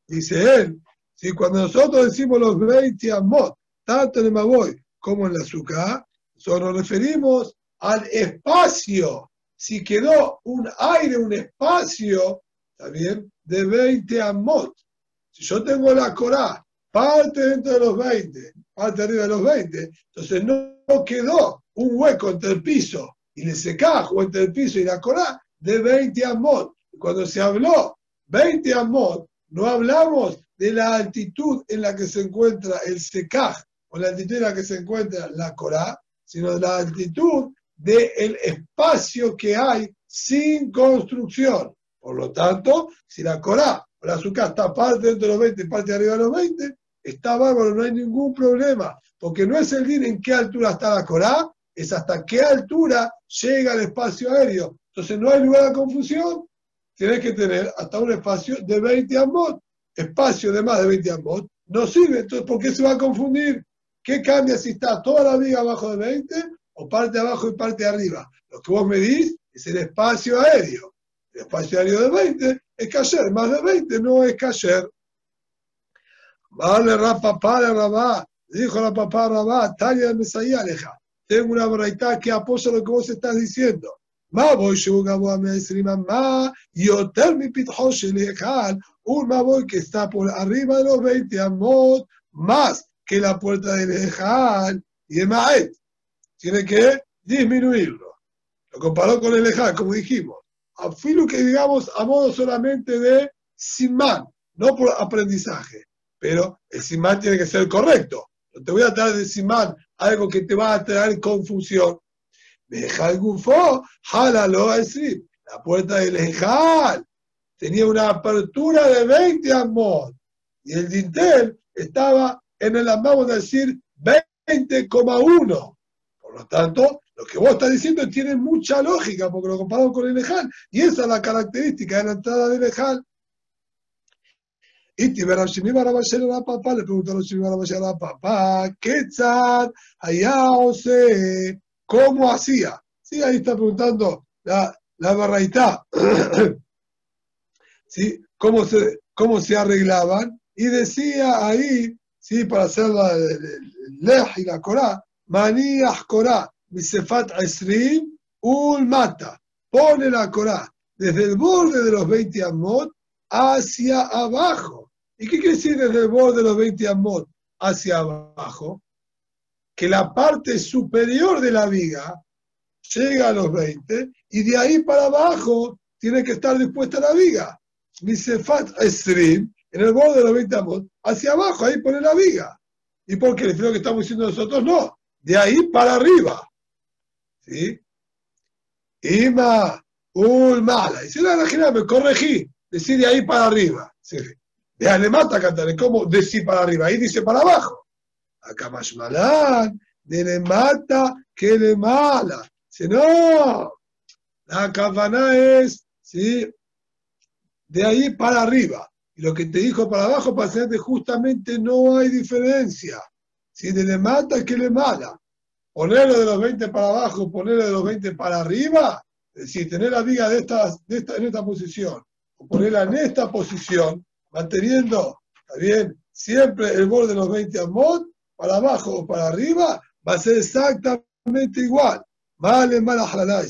Dice él, si cuando nosotros decimos los 20 amot, tanto en el Maboy como en la azúcar, solo nos referimos al espacio. Si quedó un aire, un espacio, ¿está bien? De 20 amot. Si yo tengo la Corá, parte dentro de los 20, parte arriba de los 20, entonces no, quedó un hueco entre el piso y el secajo entre el piso y la Corá de 20 amot. Cuando se habló 20 amot, no hablamos de la altitud en la que se encuentra el secaj o la altitud en la que se encuentra la Corá, sino de la altitud del espacio que hay sin construcción. Por lo tanto, si la Corá o la azúcar está parte dentro de los 20 y parte arriba de los 20, está bárbaro, no hay ningún problema, porque no es el bien en qué altura está la Corá, es hasta qué altura llega el espacio aéreo. Entonces no hay lugar de confusión tienes que tener hasta un espacio de 20 amot. Espacio de más de 20 amot no sirve. Entonces, ¿por qué se va a confundir? ¿Qué cambia si está toda la viga abajo de 20 o parte abajo y parte arriba? Lo que vos medís es el espacio aéreo. El espacio aéreo de 20 es cayer, más de 20 no es cayer. Vale, papá de Rabá, dijo la papá Rabá, talla de Mesayá, aleja. Tengo una braita que apoya lo que vos estás diciendo. Maboy שהוא גבוה מ-20 אמה, יותר מפתחו של היכל, un Maboy que está por arriba de los 20 amot, más que la puerta del Ejal y el Maet. Tiene que disminuirlo. Lo comparó con el Ejal, como dijimos. A filo que digamos a modo solamente de simán, no por aprendizaje. Pero el simán tiene que ser correcto. No te voy a traer de simán algo que te va a traer confusión. Ejal Gufo, jalalo a decir, la puerta del Ejal tenía una apertura de 20 amot y el dintel estaba en el, vamos a decir, 20,1. Por lo tanto, lo que vos estás diciendo tiene mucha lógica porque lo comparamos con el Ejal y esa es la característica de la entrada del Ejal. Y Tiber Shimi Barabashel a papá, le preguntó a Shimi Barabashel a papá, ¿qué tal? Allá ¿Cómo hacía? Sí, ahí está preguntando la, la barraita. ¿Sí? ¿Cómo, se, ¿Cómo se arreglaban? Y decía ahí, ¿sí? para hacer la lej y la corá, manías corá, Misefat Esrim, Ul Mata. Pone la Corá desde el borde de los 20 amot hacia abajo. ¿Y qué quiere decir desde el borde de los 20 amot hacia abajo? Que la parte superior de la viga llega a los 20 y de ahí para abajo tiene que estar dispuesta la viga. Misefat Esrim, en el borde de los 20 amot, hacia abajo, ahí pone la viga. ¿Y por qué? Lo que estamos diciendo nosotros, no, de ahí para arriba. ¿Sí? Ima, ul mala. Y si la me corregí, decir de ahí para arriba. ¿Sí? Ya le mata a cantar, ¿cómo decir para arriba? Ahí dice para abajo. Acá más malán, de le mata que le mala. Si no, la cabana es, ¿sí? De ahí para arriba. Y lo que te dijo para abajo, para hacerte justamente no hay diferencia. Si de le mata, que le mala. Ponerlo de los 20 para abajo, ponerlo de los 20 para arriba, es decir, tener la viga de esta, de esta, en esta posición, o ponerla en esta posición, manteniendo, ¿está bien? Siempre el borde de los 20 amot, para abajo o para arriba, va a ser exactamente igual. Vale, mala halala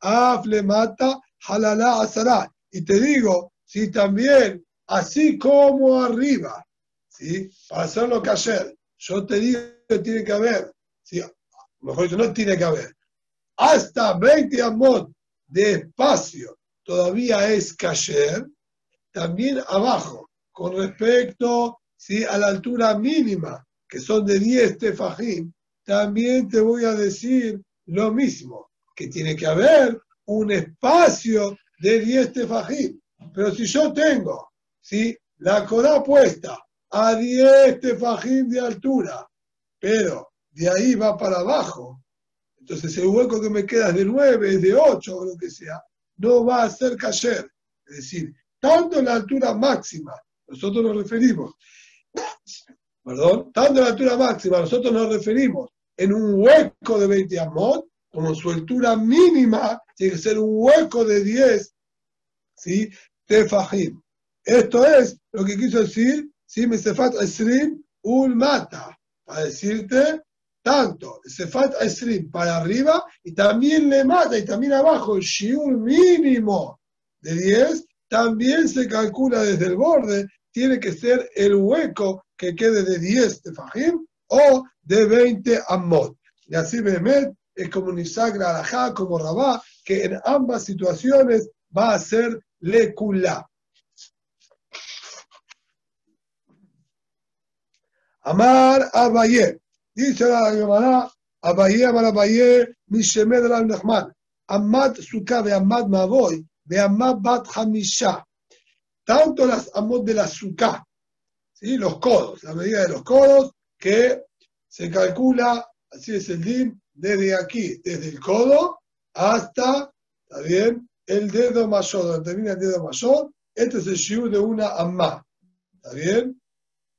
afle mata halala asara. Y te digo, si también así como arriba, ¿sí? para hacerlo ayer, yo te digo que tiene que haber, ¿sí? mejor dicho, no tiene que haber, hasta 20 amot de espacio todavía es cayer, también abajo, con respecto ¿sí? a la altura mínima, que son de 10 tefajim, también te voy a decir lo mismo, que tiene que haber un espacio de 10 tefajim. Pero si yo tengo ¿sí? La Corá puesta a 10 tefajim de altura, pero de ahí va para abajo. Entonces el hueco que me queda es de 9, es de 8 o lo que sea, no va a ser cayer. Es decir, tanto en la altura máxima, nosotros nos referimos, perdón, tanto en la altura máxima, nosotros nos referimos en un hueco de 20 amot, como su altura mínima tiene que ser un hueco de 10 ¿sí? tefajim. Esto es lo que quiso decir, si me sefat esrim un mata, para decirte tanto sefat esrim para arriba y también le mata y también abajo shiur mínimo de 10 también se calcula desde el borde, tiene que ser el hueco que quede de 10 de fajim o de 20 amot. Y así Behemet es como Nisagra Arajá, como Rabá, que en ambas situaciones va a ser lekula. Amar Abaye. Dice la Gemara, Abaye, Amar Abaye, Mishemed Rav Nachman. Amad Sukkah Amad Mavoy, ve Amad Bat Hamisha. Tanto las Amot de la Sukkah, ¿sí? los codos, la medida de los codos, que se calcula, así es el DIM, desde aquí, desde el codo hasta, ¿está? El dedo mayor, donde termina el dedo mayor, este es el shiur de una amma. ¿Está bien?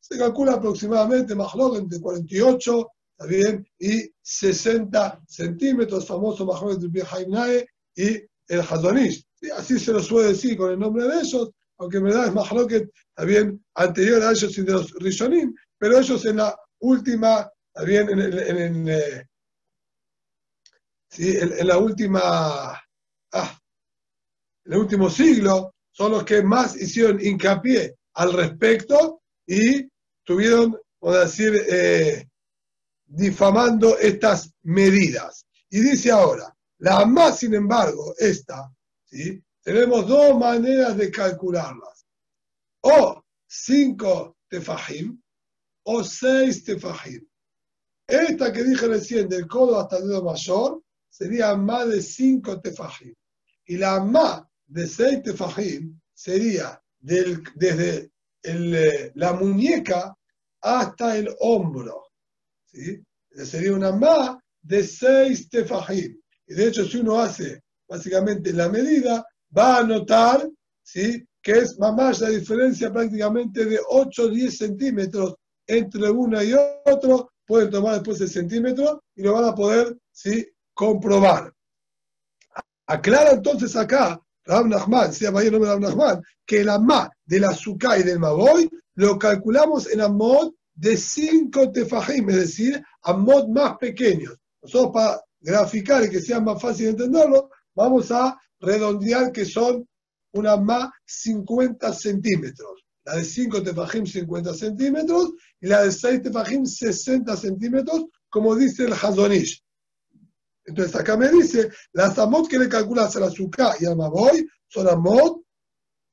se calcula aproximadamente más entre 48 bien? y 60 centímetros, famoso Mahloket del Haimnae y el Hazonish. Así se lo suele decir con el nombre de ellos, aunque en verdad es Mahloket también anterior a ellos y de los Rishonim, pero ellos en la última, también en, en, eh, en, la última, ah, en el último siglo, son los que más hicieron hincapié al respecto y estuvieron, vamos a decir, eh, difamando estas medidas. Y dice ahora, la más, sin embargo, esta, ¿sí? tenemos dos maneras de calcularlas. O cinco tefajim o seis tefajim. Esta que dije recién, del codo hasta el dedo mayor, sería más de cinco tefajim. Y la más de seis tefajim sería del, desde eh, la muñeca hasta el hombro. ¿sí? Sería una más de seis tefajim. Y de hecho, si uno hace básicamente la medida, va a notar ¿sí? que es más la diferencia prácticamente de 8 o 10 centímetros entre una y otro. Pueden tomar después el centímetro y lo van a poder ¿sí? comprobar. Aclara entonces acá Rab Nachman, sea mayor nombre Rab Nachman, que la ma del azúcar y del maboy lo calculamos en amot de 5 tefajim, es decir, amot más pequeños. Nosotros para graficar y que sea más fácil de entenderlo, vamos a redondear que son una más 50 centímetros. La de 5 tefajim 50 centímetros y la de 6 tefajim 60 centímetros, como dice el Hazonish. Entonces acá me dice, las amot que le calculas al azúcar y al maboy son amot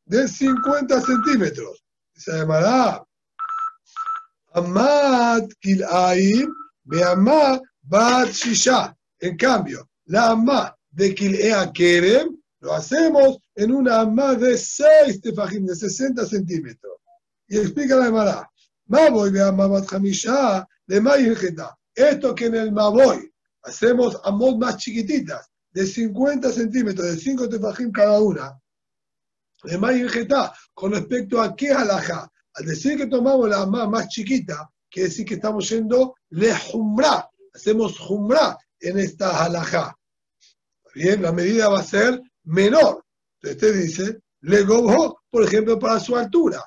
de 50 centímetros. Se llamará Amad Kilaim Beamad Bat Shisha. En cambio, la Amad de Kilea Kerem lo hacemos en una Amad de 6 tefajim, de 60 centímetros. Y explica la Emara. Maboy Beamad Bat Hamisha de Esto que en el Maboy hacemos amot más chiquititas, de 50 centímetros, de 5 tefajim cada una, de más vegetal, con respecto a qué alajá. Al decir que tomamos la más, más chiquita, quiere decir que estamos yendo le jumra, hacemos jumra en esta alajá. Bien, la medida va a ser menor. Entonces usted dice, le gobo, por ejemplo, para su altura.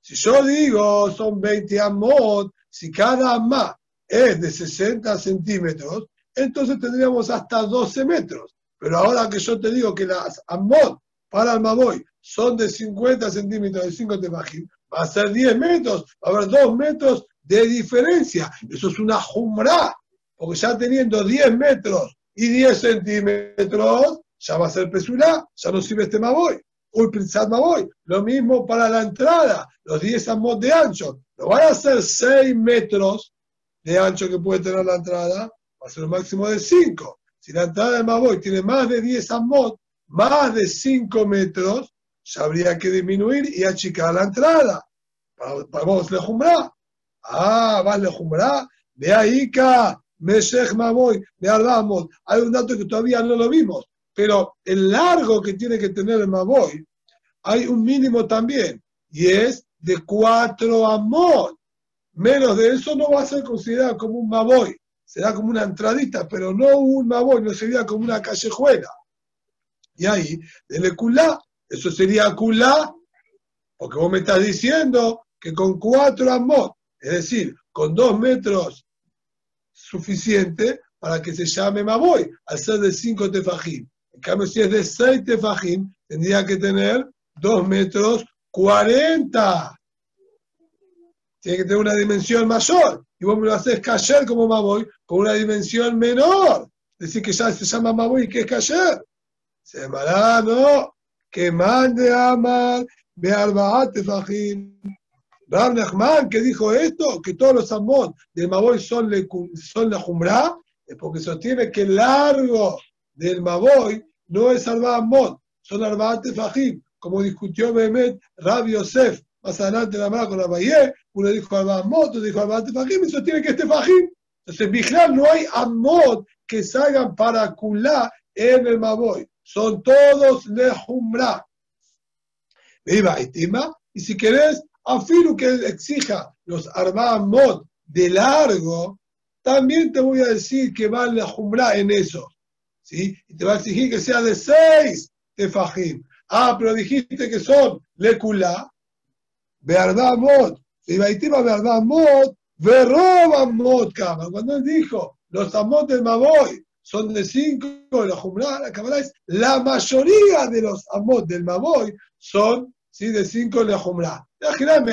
Si yo digo son 20 amot, si cada amá es de 60 centímetros, entonces tendríamos hasta 12 metros. Pero ahora que yo te digo que las amot para el maboy son de 50 centímetros de 5 tefajim, va a ser 10 metros, va a haber 2 metros de diferencia. Eso es una jumra, porque ya teniendo 10 metros y 10 centímetros, ya va a ser pesulá, ya no sirve este maboy. Pritzat maboy. Lo mismo para la entrada, los 10 amot de ancho. No van a ser 6 metros de ancho que puede tener la entrada, va a ser un máximo de 5. Si la entrada de Maboy tiene más de 10 amot, más de 5 metros, ya habría que disminuir y achicar la entrada. Vamos lejumbra. Ah, vas lejumbra. Ve ahí que Meshech Maboy, ve Albamot. Hay un dato que todavía no lo vimos, pero el largo que tiene que tener el Maboy, hay un mínimo también, y es de 4 amot. Menos de eso no va a ser considerado como un Maboy será como una entradita, pero no un maboy, no sería como una callejuela. Y ahí, el culá, eso sería culá, porque vos me estás diciendo que con cuatro amot, es decir, con dos metros suficiente para que se llame maboy, al ser de cinco tefajim. En cambio, si es de seis tefajim, tendría que tener dos metros cuarenta. Tiene que tener una dimensión mayor y vos me lo haces cayer como Maboy con una dimensión menor. Decir que ya se llama Maboy y que es cayer. Se llamará, no, que mande a amar, ve arbaate fajim. Rab Nachman, que dijo esto, que todos los amot del Maboy son, son la jumbrá, es porque sostiene que el largo del Maboy no es arba amot, son arbaate fajim, como discutió Mehmet Rab Yosef más adelante la mano con la uno dijo al Amot, otro dijo al Fajim, y sostiene que este Fajim. Entonces, vigilar, no hay Amot que salgan para Kulá en el Maboy. Son todos Lejumra. Viva estima, y si querés, afirmo que exija los Amot de largo, también te voy a decir que va Lejumra en eso. ¿sí? Y te va a exigir que sea de seis de Fajim. Ah, pero dijiste que son Lekulá. Bearba Mot, Ibaitima Bearba Mot, Verroba Mot Kama. Cuando él dijo, los Amot del Maboy son de cinco, la Jumla, la es, la mayoría de los Amot del Maboy son ¿sí? de cinco la Jumla.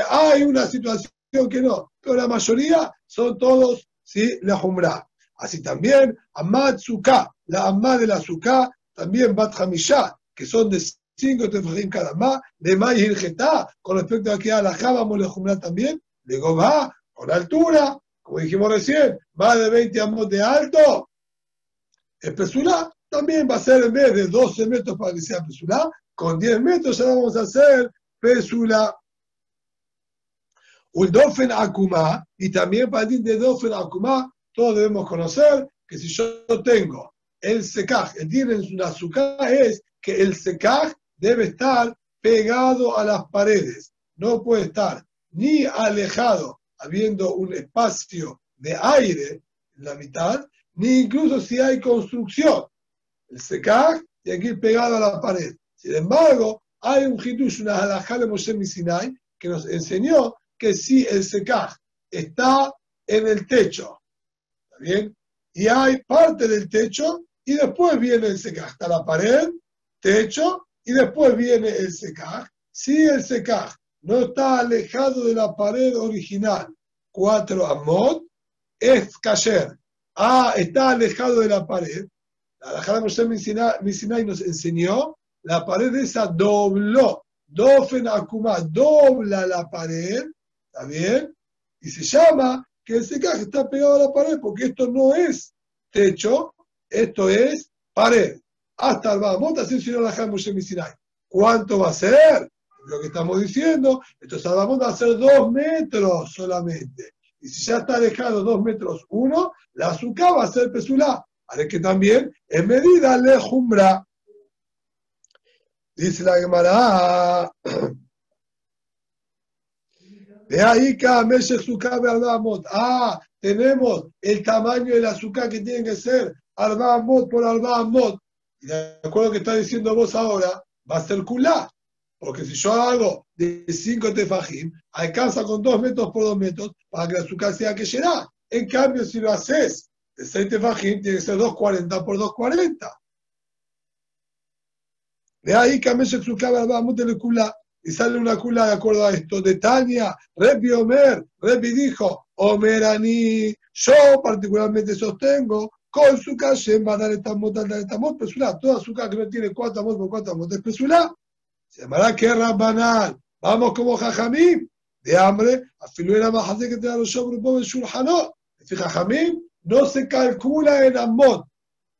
Hay una situación que no, pero la mayoría son todos ¿sí? la Jumla. Así también, Amad Suká, la Amad de la Suká, también Bat Hamishá, que son de cinco tefajim cada más, de más y con respecto a que a la java molejumra también, de va con altura, como dijimos recién, más de 20 amos de alto, el pesulá también va a ser en vez de 12 metros para que sea pesulá, con 10 metros ya vamos a hacer pesulá. Un dofen akuma, y también para el de dofen akuma, todos debemos conocer que si yo tengo el secaj, el dir en azúcar es que el secaj debe estar pegado a las paredes, no puede estar ni alejado, habiendo un espacio de aire en la mitad, ni incluso si hay construcción. El secaj que ir pegado a la pared. Sin embargo, hay un hitush, una halajá de Moshe Misinai, que nos enseñó que si el secaj está en el techo, ¿está bien? y hay parte del techo y después viene el secaj. Está la pared, techo y después viene el secaj. Si el secaj no está alejado de la pared original, 4 amot, es cayer. Ah, está alejado de la pared. La Jara Moshe Misinai nos enseñó, la pared esa dobló. Dofen Akuma dobla la pared, ¿está bien? Y se llama que el secaje está pegado a la pared, porque esto no es techo, esto es pared. Hasta el Bahamot, así enseñó la Misinai. ¿Cuánto va a ser? Lo que estamos diciendo, esto va a ser dos metros solamente. Y si ya está alejado dos metros uno, la azúcar va a ser pesulá. Haré que también en medida lejumbra. Dice la Gemara. De ahí cada mes Ah, tenemos el tamaño del azúcar que tiene que ser mod por mod. Y de acuerdo que está diciendo vos ahora, va a ser culá. Porque si yo hago de 5 tefajim, alcanza con 2 metros por 2 metros para que la azúcar sea que llena. En cambio, si lo haces de 6 tefajim, tiene que ser 240 por 240. De ahí que me vamos de la cula y sale una cula de acuerdo a esto. De Tania, Rebi Omer, Rebi dijo, Omerani, yo particularmente sostengo, con su calle va a dar esta mota, dar esta mota, toda azúcar que no tiene 4 amos por 4 amos es pesulá. Se llamará que banal. Vamos como Jajamim, de hambre, a más que te da los grupo en Shulhanot. Jajamim no se calcula en Amot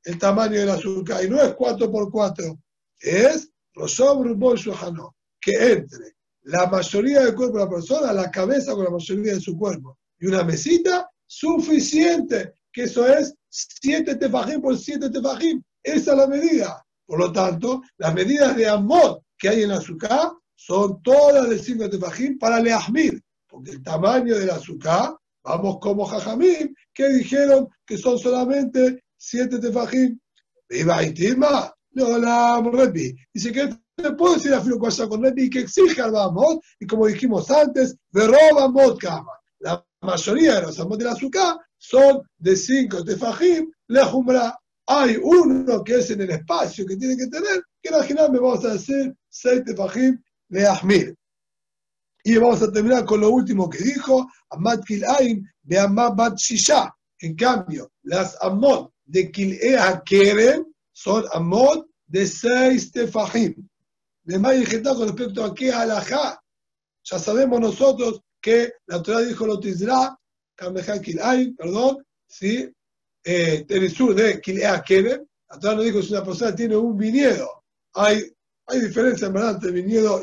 el tamaño del azúcar, y no es 4 por 4 es que entre la mayoría del cuerpo de la persona, la cabeza con la mayoría de su cuerpo, y una mesita suficiente, que eso es 7 tefajim por 7 tefajim. Esa es la medida. Por lo tanto, las medidas de Amot que hay en azúcar son todas de 5 tefajim para leahmir, porque el tamaño del azúcar, vamos como jajamim, que dijeron que son solamente 7 tefajim. Viva Itima, no la Repi. Dice que te puedo decir a Filocuasa con Repi que exige al Bamot, y como dijimos antes, de roba Kama. La mayoría de los amos del azúcar son de 5 tefajim, la jumbra. Hay uno que es en el espacio que tiene que tener, que final me vamos a decir seis tefajim de Ahmir. Y vamos a terminar con lo último que dijo, Amad Kilaim de Amad Bat Shisha. En cambio, las Amot de Kilea Keren son Amot de seis tefajim. De Mayigeta con respecto a qué alajá. Ya sabemos nosotros que la Torah dijo lo tizra, perdón, ¿sí? Eh, de Kilea Keren. La Torah nos dijo si una persona tiene un viñedo, hay hay diferencia en verdad entre viñedo